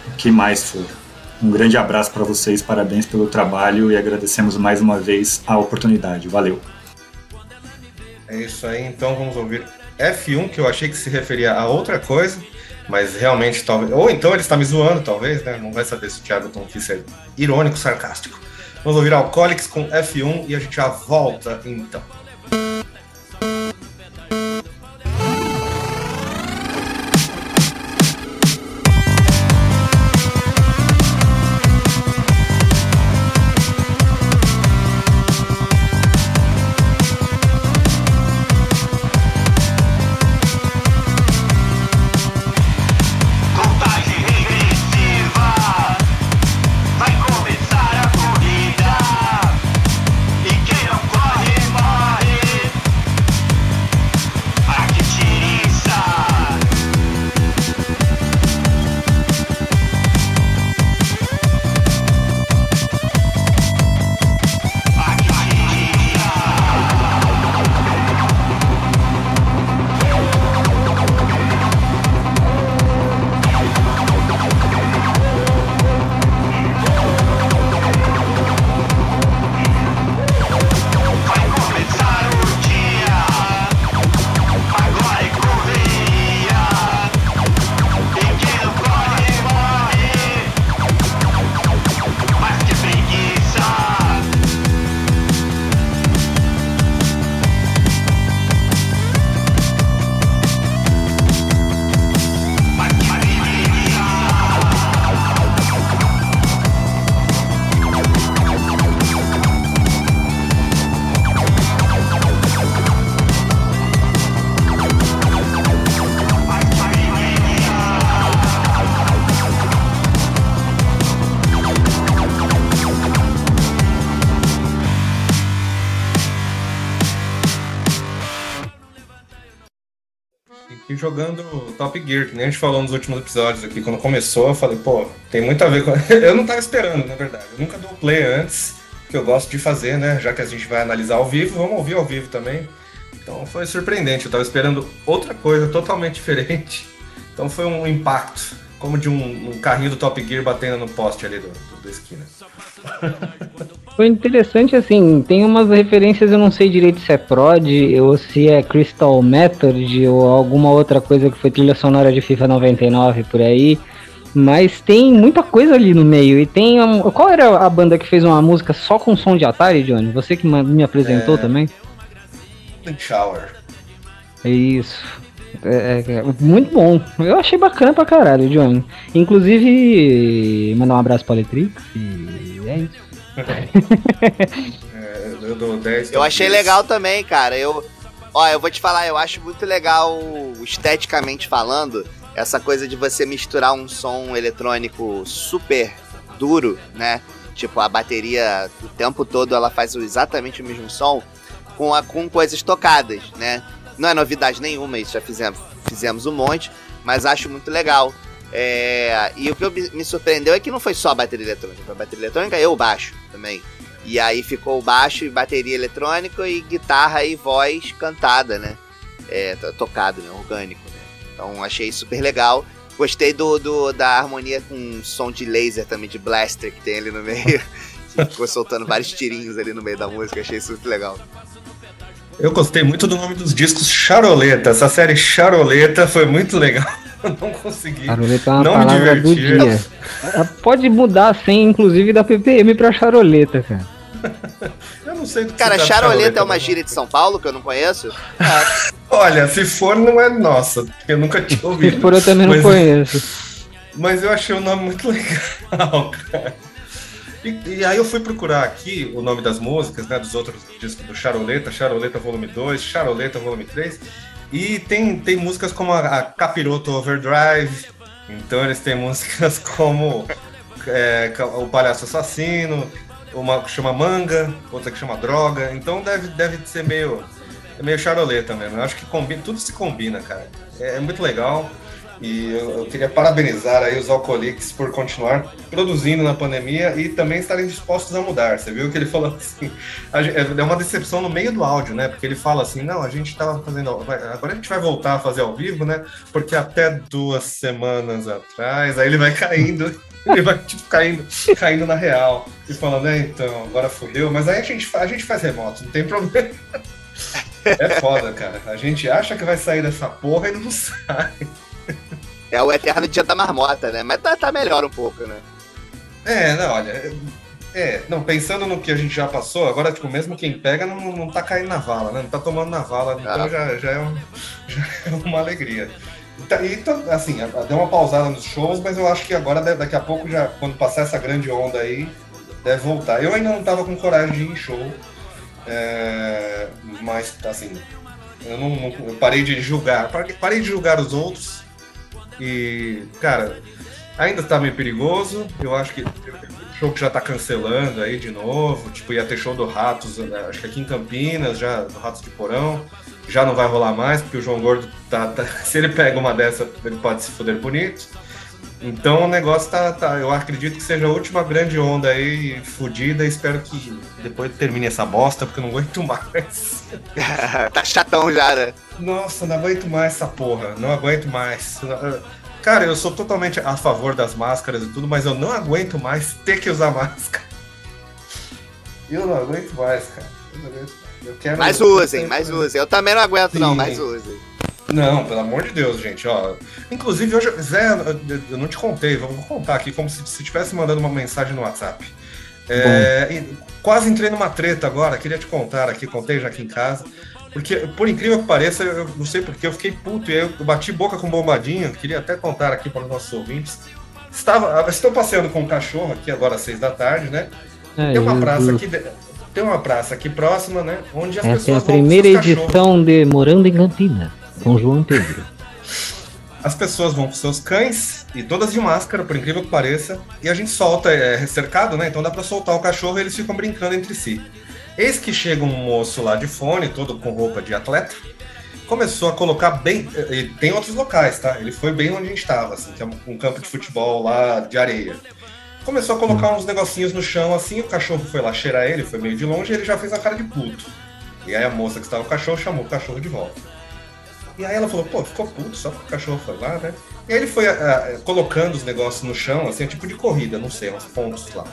S6: o que mais for. Um grande abraço para vocês, parabéns pelo trabalho e agradecemos mais uma vez a oportunidade. Valeu!
S1: É isso aí, então vamos ouvir F1, que eu achei que se referia a outra coisa, mas realmente talvez. Ou então ele está me zoando, talvez, né? Não vai saber se o Thiago Tom quis ser irônico, sarcástico. Vamos ouvir Alcoolics com F1 e a gente já volta então. Top Gear, que nem a gente falou nos últimos episódios aqui. Quando começou, eu falei, pô, tem muito a ver com. <laughs> eu não tava esperando, na verdade. Eu nunca dou play antes, que eu gosto de fazer, né? Já que a gente vai analisar ao vivo, vamos ouvir ao vivo também. Então foi surpreendente. Eu tava esperando outra coisa totalmente <laughs> diferente. Então foi um impacto, como de um, um carrinho do Top Gear batendo no poste ali do, do, do esquina. <laughs>
S2: Foi interessante, assim, tem umas referências, eu não sei direito se é Prod ou se é Crystal Method ou alguma outra coisa que foi trilha sonora de FIFA 99 por aí. Mas tem muita coisa ali no meio. E tem. Um, qual era a banda que fez uma música só com som de Atari, Johnny? Você que me apresentou
S1: É.
S2: também?
S1: Shower.
S2: É isso. É, é, é muito bom. Eu achei bacana pra caralho, Johnny. Inclusive, mandar um abraço pra Letrix e é isso.
S1: É, eu dou 10.
S3: Eu achei
S1: Gears.
S3: legal também, cara. Eu, ó, eu vou te falar, eu acho muito legal, esteticamente falando, essa coisa de você misturar um som eletrônico super duro, né? Tipo, a bateria o tempo todo ela faz exatamente o mesmo som com, a, com coisas tocadas, né? Não é novidade nenhuma, isso já fizemos, fizemos um monte, mas acho muito legal. É, e o que me surpreendeu é que não foi só a bateria eletrônica, foi a bateria eletrônica e o baixo também. E aí ficou baixo e bateria eletrônica e guitarra e voz cantada, né? É, to- tocado, né? Orgânico, né? Então achei super legal. Gostei do, do- da harmonia com som de laser também, de blaster que tem ali no meio. <laughs> Ficou soltando vários tirinhos ali no meio da música, achei super legal.
S1: Eu gostei muito do nome dos discos Charoleta. Essa série Charoleta foi muito legal. <laughs> Eu não consegui.
S2: Charoleta é uma
S1: Não me
S2: palavra do
S1: divertir.
S2: dia. Ela Pode mudar a senha, inclusive, da PPM pra charoleta, cara.
S1: Eu não sei do que
S3: Cara,
S1: se trata
S3: charoleta é uma gíria de São Paulo que eu não conheço. <laughs>
S1: Olha, se for, não é nossa, porque eu nunca tinha <laughs>
S2: Se
S1: ouvido.
S2: for, eu também não
S1: Mas-
S2: conheço.
S1: Mas eu achei o nome muito <laughs> legal, cara. E, e aí eu fui procurar aqui o nome das músicas, né, dos outros discos do Charoleta, Charoleta Volume 2, Charoleta Volume 3, e tem, tem músicas como a, a Capiroto Overdrive, então eles têm músicas <laughs> como é, O Palhaço Assassino, uma que chama Manga, outra que chama Droga, então deve, deve ser meio, meio charoleta mesmo, eu acho que combina, tudo se combina, cara, é, é muito legal. E eu, eu queria parabenizar aí os Alcoolics por continuar produzindo na pandemia e também estarem dispostos a mudar. Você viu que ele falou assim? a gen- É uma decepção no meio do áudio, né? Porque ele fala assim: não, a gente estava fazendo. Agora a gente vai voltar a fazer ao vivo, né? Porque até duas semanas atrás, aí ele vai caindo. <laughs> Ele vai, tipo, caindo, caindo na real. E falando, é, então, agora fudeu. Mas aí a gente, a gente faz remoto, não tem problema. <laughs> É foda, cara. A gente acha que vai sair dessa porra e não <laughs> sai.
S3: É o eterno dia da marmota, né? Mas tá, tá melhor um pouco, né?
S1: É, não, olha. É, não, pensando no que a gente já passou, agora, tipo, mesmo quem pega não, não tá caindo na vala, né? Não tá tomando na vala, então
S3: Ah.
S1: já, já, é um- <laughs> já é uma alegria. E, tá- e tá- assim, deu uma pausada nos shows, mas eu acho que agora, daqui a pouco, já, quando passar essa grande onda aí, deve voltar. Eu ainda não tava com coragem de ir em show, é, mas, assim, eu, não, não- eu parei de julgar, parei de julgar os outros e, cara, ainda tá meio perigoso. Eu acho que o show que já tá cancelando aí de novo. Tipo, ia ter show do Ratos, né, acho que aqui em Campinas, já, do Ratos de Porão. Já não vai rolar mais, porque o João Gordo tá. tá- <laughs> se ele pega uma dessa, ele pode se fuder bonito. Então o negócio tá, tá. Eu acredito que seja a última grande onda aí, fudida. Espero que depois termine essa bosta, porque eu não aguento mais. <laughs>
S3: tá chatão já, né?
S1: Nossa, não aguento mais essa porra. Não aguento mais. Cara, eu sou totalmente a favor das máscaras e tudo, mas eu não aguento mais ter que usar máscara. Eu não aguento mais, cara. Eu não aguento mais. Eu quero...
S3: Mais usem, mais usem. Eu também não aguento, não,
S1: Sim.
S3: mais usem.
S1: Não, pelo amor de Deus, gente, ó. Inclusive, hoje, Zé, eu- não te contei, vou contar aqui como se se estivesse mandando uma mensagem no WhatsApp. É, quase entrei numa treta agora, queria te contar aqui, contei já aqui em casa. Porque, por incrível que pareça, eu não sei porque, eu fiquei puto e aí eu bati boca com bombadinho, queria até contar aqui para os nossos ouvintes. Estava, estou passeando com um cachorro aqui agora às seis da tarde, né?
S2: Ai,
S1: Tem uma praça aqui, tem uma praça aqui próxima, né? Onde as
S2: Essa é a
S1: pessoas vão com
S2: primeira edição de Morando em Campinas, com João Pedro.
S1: As pessoas vão com seus cães e todas de máscara, por incrível que pareça, e a gente solta, é cercado, né? Então dá pra soltar o cachorro e eles ficam brincando entre si. Eis que chega um moço lá de fone, todo com roupa de atleta, começou a colocar bem. Tem outros locais, tá? Ele foi bem onde a gente estava, assim, que é um- campo de futebol lá de areia. Começou a colocar uns negocinhos no chão assim, o cachorro foi lá cheirar ele, foi meio de longe e ele já fez a cara de puto. E aí a moça que estava com o cachorro chamou o cachorro de volta. E aí ela falou, pô, ficou puto só porque o cachorro foi lá, né? E aí ele foi ah, colocando os negócios no chão, assim, tipo de corrida, não sei, uns pontos lá.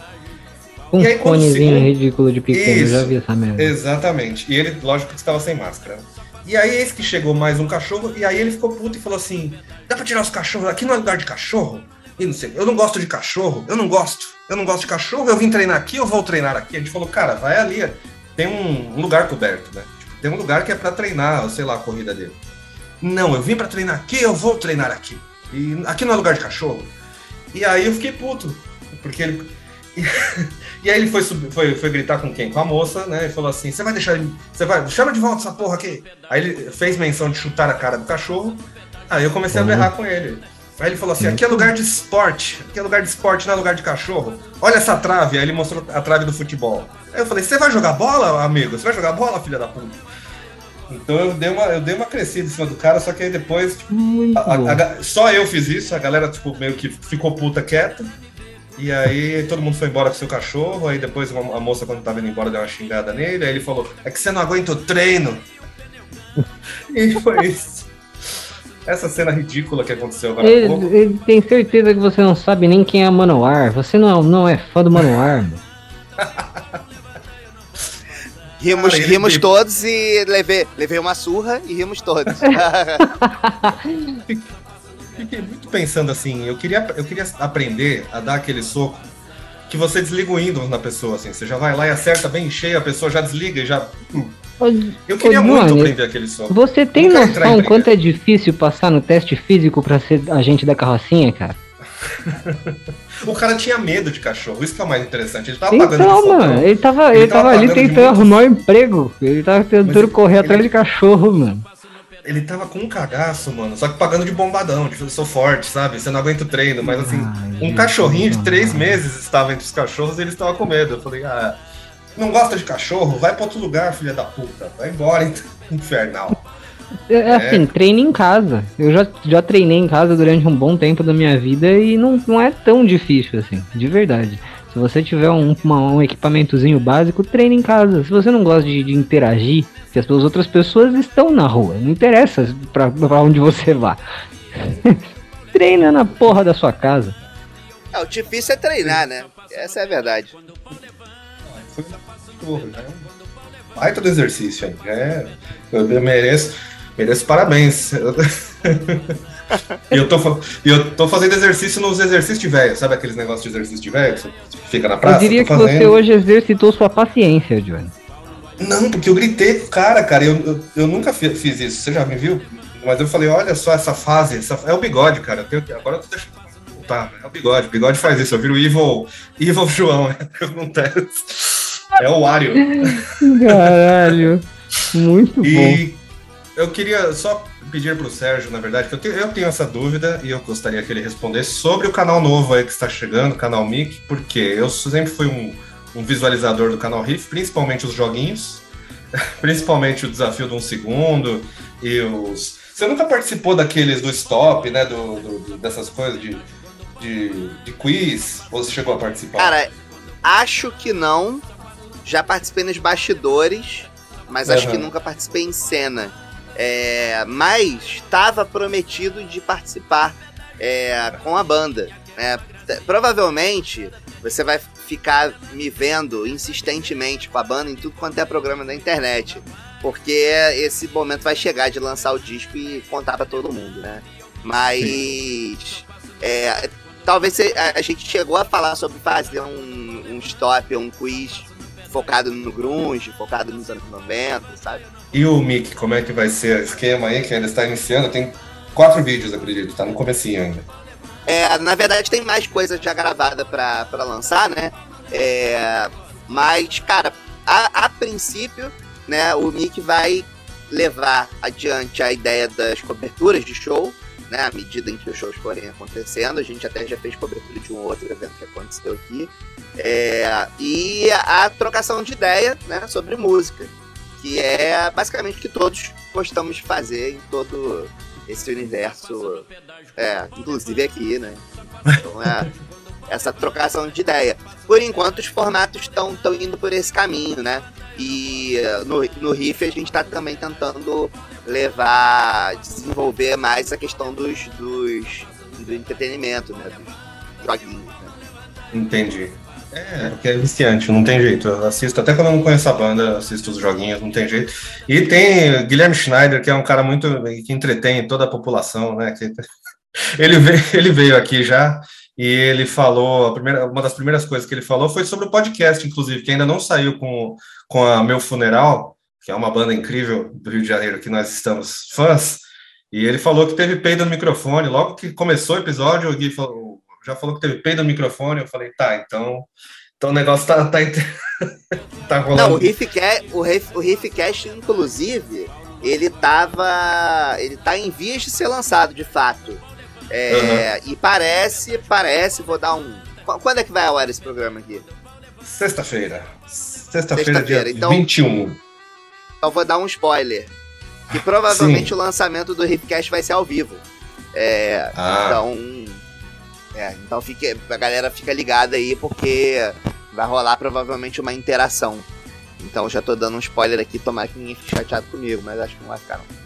S2: Um
S1: E aí, segundo-
S2: ridículo de pequeno, já vi essa merda.
S1: Exatamente. E ele, lógico que estava sem máscara. E aí, eis que chegou mais um cachorro, e aí ele ficou puto e falou assim: dá pra tirar os cachorros? Aqui não é lugar de cachorro? E não sei, eu não gosto de cachorro, eu não gosto, eu não gosto de cachorro, eu vim treinar aqui, eu vou treinar aqui. A gente falou, cara, vai ali, tem um, lugar coberto, né? Tipo, tem um lugar que é pra treinar, sei lá, a corrida dele. Não, eu vim pra treinar aqui, eu vou treinar aqui. E aqui não é lugar de cachorro. E aí eu fiquei puto, porque ele. <laughs> E aí ele foi, subir, foi, foi gritar com quem? Com a moça, né? E falou assim: você vai deixar ele. Você vai. Chama de volta essa porra aqui. Aí ele fez menção de chutar a cara do cachorro. Aí eu comecei a berrar com ele. Aí ele falou assim: aqui é lugar de esporte. Aqui é lugar de esporte, não é lugar de cachorro. Olha essa trave. Aí ele mostrou a trave do futebol. Aí eu falei: você vai jogar bola, amigo? Você vai jogar bola, filha da puta? Então eu dei uma, eu dei uma crescida em cima do cara, só que aí depois tipo, a- a- a só eu fiz isso, a galera, tipo, meio que ficou puta quieta. E aí todo mundo foi embora com seu cachorro. Aí depois uma- a moça, quando tava indo embora, deu uma xingada nele. Aí ele falou: É que você não aguenta o treino. <laughs> e foi isso. Essa cena ridícula que aconteceu agora
S2: Ele,
S1: pouco.
S2: ele tem certeza que você não sabe nem quem é Manowar. Você não, é- não é fã do Manowar, mano. <laughs>
S3: Rimos,
S1: Cara,
S3: rimos todos e levei, levei uma surra e rimos todos. <laughs>
S1: Fiquei muito pensando assim, eu queria, eu queria aprender a dar aquele soco que você desliga o Windows na pessoa, assim. Você já vai lá e acerta bem cheio, a pessoa já desliga e já. Eu queria
S2: Ô,
S1: muito
S2: Johnny,
S1: aprender aquele soco.
S2: Você tem
S1: em
S2: noção quanto é difícil passar no teste físico pra ser agente da carrocinha, cara? <laughs>
S1: O cara tinha medo de cachorro, isso que é o mais interessante. Ele tava pagando de
S2: Então,
S1: fodão.
S2: mano, ele tava,
S1: Ele
S2: ele
S1: tava
S2: tava ali
S1: de
S2: tentando arrumar um emprego. Ele tava tentando
S1: ele-
S2: correr atrás
S1: ele-
S2: de cachorro, mano.
S1: Ele tava com um cagaço, mano, só que pagando de bombadão, de eu sou forte, sabe? Você não aguenta o treino, mas assim,
S2: Ai,
S1: um
S2: gente,
S1: cachorrinho de três meses estava entre os cachorros e ele estava com medo. Eu falei, ah, não gosta de cachorro? Vai pra outro lugar, filha da puta. Vai embora, então, <laughs> infernal.
S2: É, é assim, treine em casa. Eu já, já treinei em casa durante um bom tempo da minha vida e não, não é tão difícil assim, de verdade. Se você tiver um, uma- um equipamentozinho básico, treine em casa. Se você não gosta de, de interagir, que as outras pessoas estão na rua, não interessa pra, pra onde você vá. <laughs> Treina na porra da sua casa.
S3: É, o difícil é treinar, né? Essa é a verdade.
S1: Na cachorro, né? Baita do exercício aí. É, eu mereço, mereço parabéns. <laughs> E eu, tô, e eu tô fazendo exercício nos exercícios de velho, sabe aqueles negócios de exercício de velho que você fica na praça?
S2: Eu diria que você hoje exercitou sua paciência, Johnny.
S1: Não, porque eu gritei com o cara, cara. Eu, eu, eu nunca fi- fiz isso. Você já me viu? Mas eu falei, olha só essa fase. essa- É o bigode, cara. Eu tenho- agora eu tô deixando voltar. É o bigode. O bigode faz isso. Eu viro o Evil, Evil João. É o que acontece. É o Wario.
S2: Caralho. Muito bom.
S1: Eu queria só pedir pro Sérgio, na verdade, que eu tenho, eu tenho essa dúvida e eu gostaria que ele respondesse sobre o canal novo aí que está chegando, o canal Mic, porque eu sempre fui um, um visualizador do canal Riff, principalmente os joguinhos, <laughs> principalmente o desafio de um segundo e os. Você nunca participou daqueles do stop, né? Do, do- dessas coisas de, de, de quiz? Ou você chegou a participar?
S3: Cara, acho que não. Já participei nos bastidores, mas acho
S1: Aham.
S3: que nunca participei em cena. É, mas estava prometido de participar é, com a banda. né? Provavelmente você vai ficar me vendo insistentemente com a banda em tudo quanto é programa da internet. Porque esse momento vai chegar de lançar o disco e contar pra todo mundo, né? Mas. é, talvez a gente chegou a falar sobre fazer um, um stop, um quiz focado no grunge, focado nos anos 90, sabe?
S1: E o Mic, como é que vai ser o esquema aí, que ainda está iniciando? Tem quatro vídeos, acredito, tá no comecinho ainda.
S3: É, na verdade tem mais coisa já gravada pra lançar, né? É, mas, cara, a, a princípio, né, o Mick vai levar adiante a ideia das coberturas de show, né? À medida em que os shows forem acontecendo. A gente até já fez cobertura de um outro evento que aconteceu aqui. É, e a trocação de ideia né, sobre música. Que é basicamente o que todos gostamos de fazer em todo esse universo. É, inclusive aqui, né? Então é essa trocação de ideia. Por enquanto, os formatos estão indo por esse caminho, né? E eh, no, no Riff a gente está também tentando levar, desenvolver mais a questão dos, dos do entretenimento, né? Dos joguinhos. Né?
S1: Entendi. É, porque é viciante, não tem jeito. Eu assisto, até quando eu não conheço a banda, assisto os joguinhos, não tem jeito. E tem Guilherme Schneider, que é um cara muito que entretém toda a população, né? <laughs> Ele, veio, ele veio aqui já e ele falou, primeira, uma das primeiras coisas que ele falou foi sobre o podcast, inclusive, que ainda não saiu com, com a Meu Funeral, que é uma banda incrível do Rio de Janeiro que nós estamos fãs. E ele falou que teve peido no microfone. Logo que começou o episódio, o Gui falou, já falou que teve peido no microfone. Eu falei, tá, então, então o negócio tá, tá, <laughs>
S3: tá rolando. Não, o Riffcast, o, Riff, o Riffcast, inclusive, ele tava. Ele tá em vias de ser lançado, de fato. É, uhum. E parece, parece, vou dar um. Quando é que vai ao ar esse programa aqui?
S1: Sexta-feira. Sexta-feira, Sexta dia então, 21.
S3: Então vou dar um spoiler. Que provavelmente Sim. o lançamento do Riffcast vai ser ao vivo. É, ah. Então. É, então fique, a galera fica ligada aí, porque vai rolar provavelmente uma interação. Então já tô dando um spoiler aqui, tomara que ninguém fique chateado comigo, mas acho que não vai ficar não.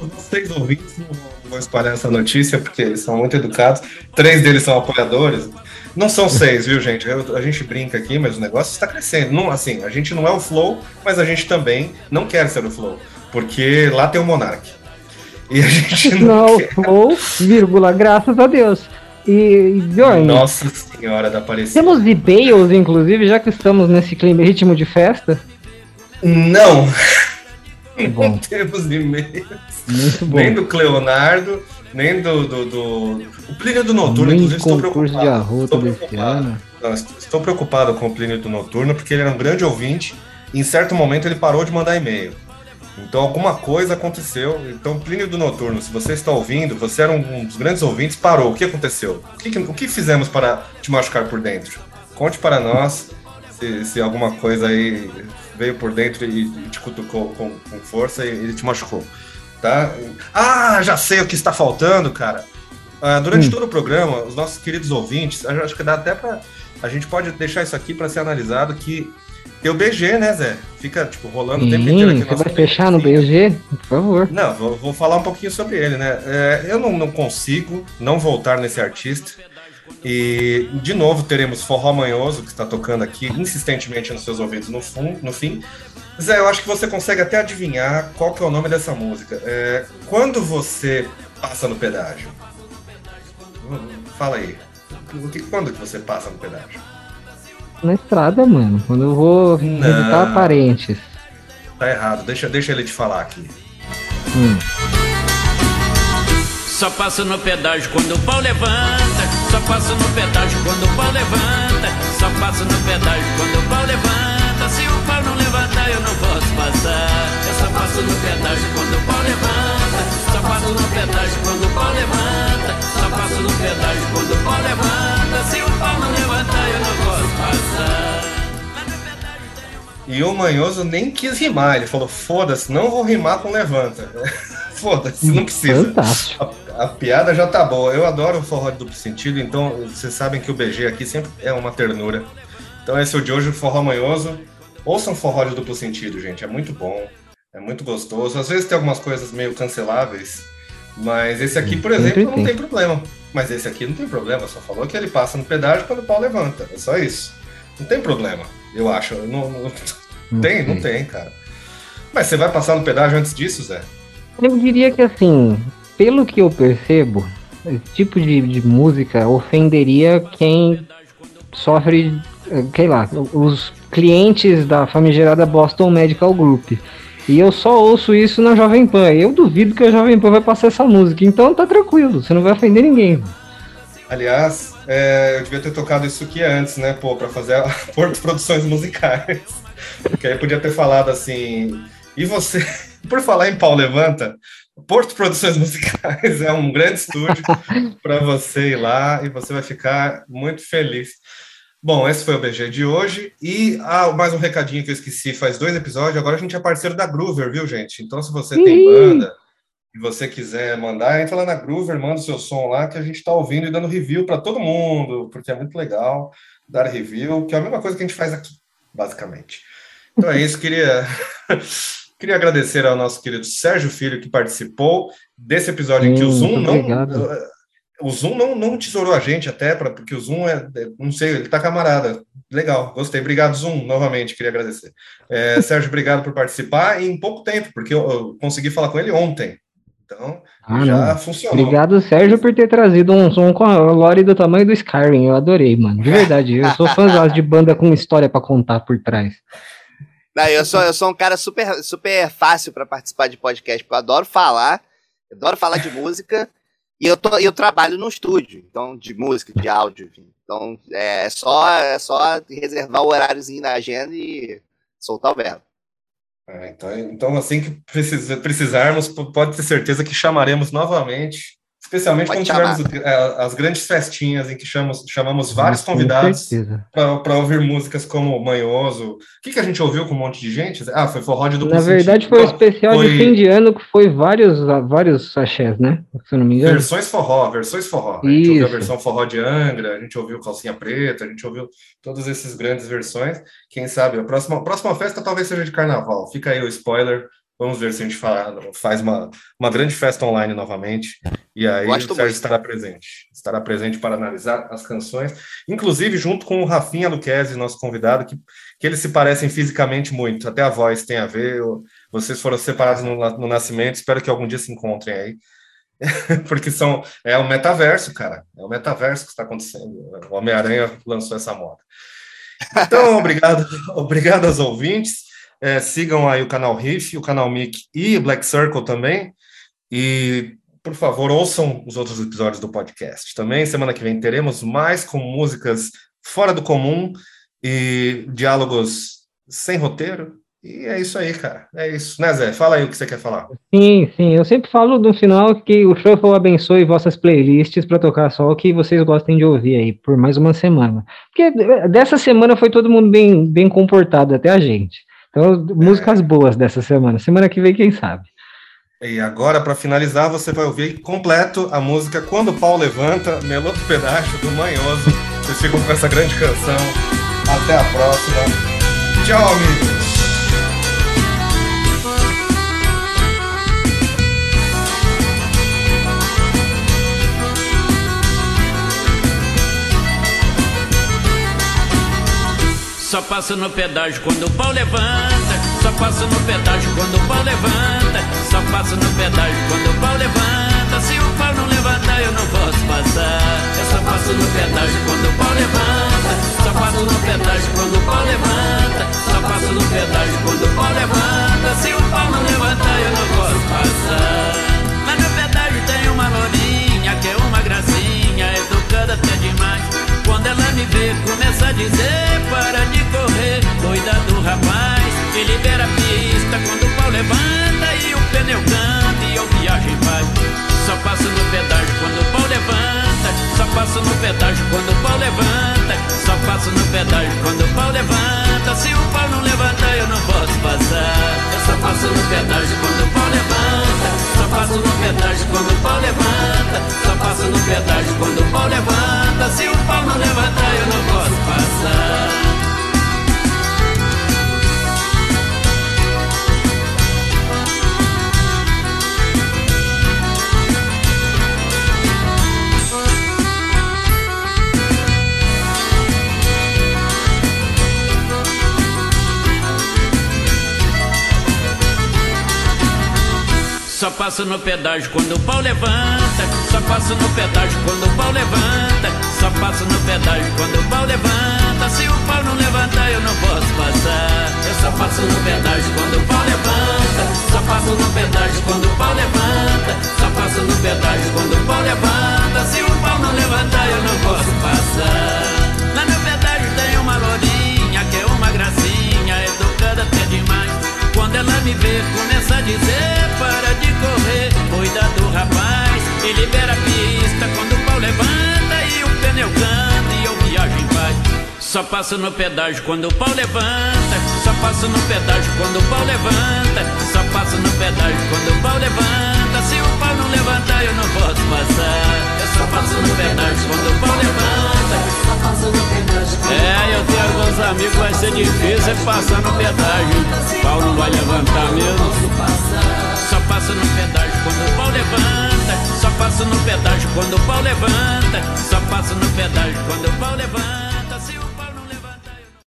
S1: Os três ouvintes não vão espalhar essa notícia, porque eles são muito educados. Três deles são apoiadores. Não são seis, viu, gente? Eu, a gente brinca aqui, mas o negócio está crescendo. Não, assim, a gente não é o Flow, mas a gente também não quer ser o Flow, porque lá tem o Monark.
S2: E a gente <laughs> não, não quer... Flow, vírgula, graças a Deus. E, Bjorn,
S1: Nossa Senhora da Aparecida.
S2: Temos e-mails, inclusive, já que estamos nesse clima ritmo de festa?
S1: Não. Não <laughs> temos e-mails. Nem do Cleonardo, nem do, do, do... O Plínio do Noturno,
S2: nem inclusive, estou preocupado. De arroto estou, preocupado.
S1: Não, estou preocupado com o Plínio do Noturno, porque ele era um grande ouvinte e em certo momento ele parou de mandar e-mail. Então alguma coisa aconteceu. Então, Plínio do Noturno, se você está ouvindo, você era um dos grandes ouvintes, parou. O que aconteceu? O que, o que fizemos para te machucar por dentro? Conte para nós se, se alguma coisa aí veio por dentro e, te cutucou com, com força e ele te machucou. Tá? Ah, já sei o que está faltando, cara. Ah, durante hum. todo o programa, os nossos queridos ouvintes, acho que dá até para a gente pode deixar isso aqui para ser analisado que tem o BG, né, Zé? Fica, tipo, rolando
S2: o tempo inteiro aqui. Você vai fechar no BG? Por favor.
S1: Não, vou, vou, falar um pouquinho sobre ele, né? É, eu não, não consigo não voltar nesse artista. E, de novo, teremos Forró Manhoso, que está tocando aqui insistentemente nos seus ouvidos no, fun, no fim. Zé, eu acho que você consegue até adivinhar qual que é o nome dessa música. É, quando você passa no pedágio? Fala aí. Quando que você passa no pedágio?
S2: Na estrada, mano. Quando eu vou visitar parentes.
S1: Tá errado. Deixa, deixa ele te falar aqui. Hum.
S7: Só passo no pedágio quando o pau levanta. Só passo no pedágio quando o pau levanta. Só passo no pedágio quando o pau levanta. Se o pau não levantar, eu não posso passar. Eu só passo no pedágio quando o pau levanta. Só passo no pedágio quando o pau levanta. Só passo no pedágio quando o pau levanta. Se o pau não levantar, eu não posso passar.
S1: E o Manhoso nem quis rimar, ele falou: foda-se, não vou rimar com levanta. <laughs> Foda-se, não precisa. Fantástico. A, a, piada já tá boa. Eu adoro o forró de duplo sentido, então vocês sabem que o BG aqui sempre é uma ternura. Então esse é o de hoje, o forró manhoso. Ouçam forró de duplo sentido, gente. É muito bom. É muito gostoso. Às vezes tem algumas coisas meio canceláveis, mas esse aqui, por exemplo, não tem problema. Mas esse aqui não tem problema, só falou que ele passa no pedágio quando o pau levanta. É só isso. Não tem problema, eu acho. Não, não, não <laughs> tem, não tem, cara. Mas você vai passar no pedágio antes disso, Zé?
S2: Eu diria que assim, pelo que eu percebo, esse tipo de, de música ofenderia quem sofre, eh, sei lá, os clientes da famigerada Boston Medical Group. E eu só ouço isso na Jovem Pan. Eu duvido que a Jovem Pan vai passar essa música. Então tá tranquilo, você não vai ofender ninguém.
S1: Aliás, é, eu devia ter tocado isso aqui antes, né, pô, pra fazer a <laughs> Porto Produções Musicais. Porque aí podia ter falado assim. E você, <laughs> por falar em pau levanta, Porto Produções Musicais <laughs> é um grande estúdio para você ir lá e você vai ficar muito feliz. Bom, esse foi o BG de hoje. E ah, mais um recadinho que eu esqueci faz dois episódios. Agora a gente é parceiro da Groover, viu, gente? Então, se você tem banda e você quiser mandar, entra lá na Groover, manda o seu som lá, que a gente está ouvindo e dando review para todo mundo, porque é muito legal dar review, que é a mesma coisa que a gente faz aqui, basicamente. Então é isso, queria. <laughs> Queria agradecer ao nosso querido Sérgio Filho que participou desse episódio em que o Zoom não.
S2: obrigado.
S1: O Zoom não, não tesourou a gente até, pra, porque o Zoom é, é- Não sei, ele tá camarada. Legal, gostei. Obrigado, Zoom, novamente, queria agradecer. É, <laughs> Sérgio, obrigado por participar e em pouco tempo, porque eu, eu consegui falar com ele ontem. Então,
S2: Ah,
S1: já
S2: não.
S1: funcionou.
S2: Obrigado, Sérgio, por ter trazido um som com a lore do tamanho do Skyrim. Eu adorei, mano. De verdade. Eu sou fãzão <laughs> de banda com história pra contar por trás.
S3: Não, eu sou, eu sou um cara super, super fácil pra participar de podcast, porque eu adoro falar, eu adoro falar de música, e eu, tô, eu trabalho no estúdio, então, de música, de áudio, enfim. Então, é só, é só reservar o horáriozinho na agenda e soltar o verbo.
S1: É, então, então, assim que precisa- precisarmos, pode ter certeza que chamaremos novamente, especialmente
S3: Pode
S1: quando
S3: chamar.
S1: tivermos é, as grandes festinhas em que chamamos, chamamos vários
S2: Com
S1: convidados para ouvir músicas como Manhoso. O que, que a gente ouviu com um monte de gente? Ah, foi forró de duplo
S2: Na verdade,
S1: sentido.
S2: foi
S1: Não,
S2: especial
S1: foi
S2: de fim de ano que foi vários, vários sachês, né? Se eu não me engano.
S1: Versões forró, versões forró. A gente ouviu a
S2: Isso.
S1: versão forró de Angra, a gente ouviu Calcinha Preta, a gente ouviu todas essas grandes versões. Quem sabe a próxima, a próxima festa talvez seja de carnaval. Fica aí o spoiler. Vamos ver se a gente fa- faz uma, uma grande festa online novamente. E aí o Sérgio
S3: muito.
S1: estará presente. Estará presente para analisar as canções, inclusive junto com o Rafinha Luquezzi, nosso convidado, que, que eles se parecem fisicamente muito. Até a voz tem a ver. Vocês foram separados no, no nascimento. Espero que algum dia se encontrem aí. <laughs> Porque são, é o metaverso, cara. É o metaverso que está acontecendo. O Homem-Aranha lançou essa moda. Então, obrigado, <laughs> obrigado aos ouvintes. É, sigam aí o canal Riff, o canal Mic e Black Circle também. E, por favor, ouçam os outros episódios do podcast. Também, semana que vem, teremos mais com músicas fora do comum e diálogos sem roteiro. E é isso aí, cara. É isso. Né, Zé? Fala aí o que você quer falar.
S2: Sim, sim. Eu sempre falo no final que o Shuffle abençoe vossas playlists para tocar só o que vocês gostem de ouvir aí por mais uma semana. Porque dessa semana foi todo mundo bem, bem comportado, até a gente. Então, músicas boas dessa semana. Semana que vem, quem sabe?
S1: E agora, para finalizar, você vai ouvir completo a música Quando o Pau Levanta, Meloto Pedaço do Manhoso. Vocês ficam com essa grande canção. Até a próxima. Tchau, amigos.
S7: Só passo no pedágio quando o pau levanta. Só passo no pedágio quando o pau levanta. Só passo no pedágio quando o pau levanta. Se o pau não levantar, eu não posso passar. Eu só passo no pedágio quando o pau levanta. Só passo no pedágio quando o pau levanta. Só passo no pedágio quando o pau levanta. Se o pau não levantar, eu não posso passar. Mas no pedágio tem uma lourinha que é uma gracinha, educada até demais. Quando ela me vê, começa a dizer: Para de correr, cuida do rapaz. E libera a pista quando o pau levanta e o pneu canta e eu viajo paz. Só passo no pedágio quando o pau levanta. Só passo no pedágio quando o pau levanta. Só passo no pedágio quando o pau levanta. Se o pau não levantar, eu não posso passar. Eu só passo no pedágio quando o pau levanta. Só passo no pedágio quando o pau levanta. Só passo no pedágio quando o pau levanta. Se o pau não levantar, eu não posso passar. Só passo no pedágio quando o pau levanta. Só passo no pedágio quando o pau levanta. Só passo no pedágio quando o pau levanta. Se o pau não levantar, eu não posso passar. Eu só passo no pedágio quando o pau levanta. Só passo no pedágio quando o pau levanta. Só passo no pedágio quando o pau levanta. Se o pau não levantar, eu não posso passar. Ela me vê, começa a dizer: Para de correr, cuida do rapaz. E libera a pista quando o pau levanta e o pneu canta e eu viajo em paz. Só passo no pedágio quando o pau levanta. Só passo no pedágio quando o pau levanta. Só passo no pedágio quando o pau levanta. Se o pau não levantar, eu não posso passar. Só passo no quando o pau levanta. É, eu tenho alguns amigos, vai ser difícil passar no pedágio. O pau não vai levantar mesmo. Só passo no pedágio quando o pau levanta. Só passo no pedágio quando o pau levanta. Só passo no pedágio quando o pau levanta.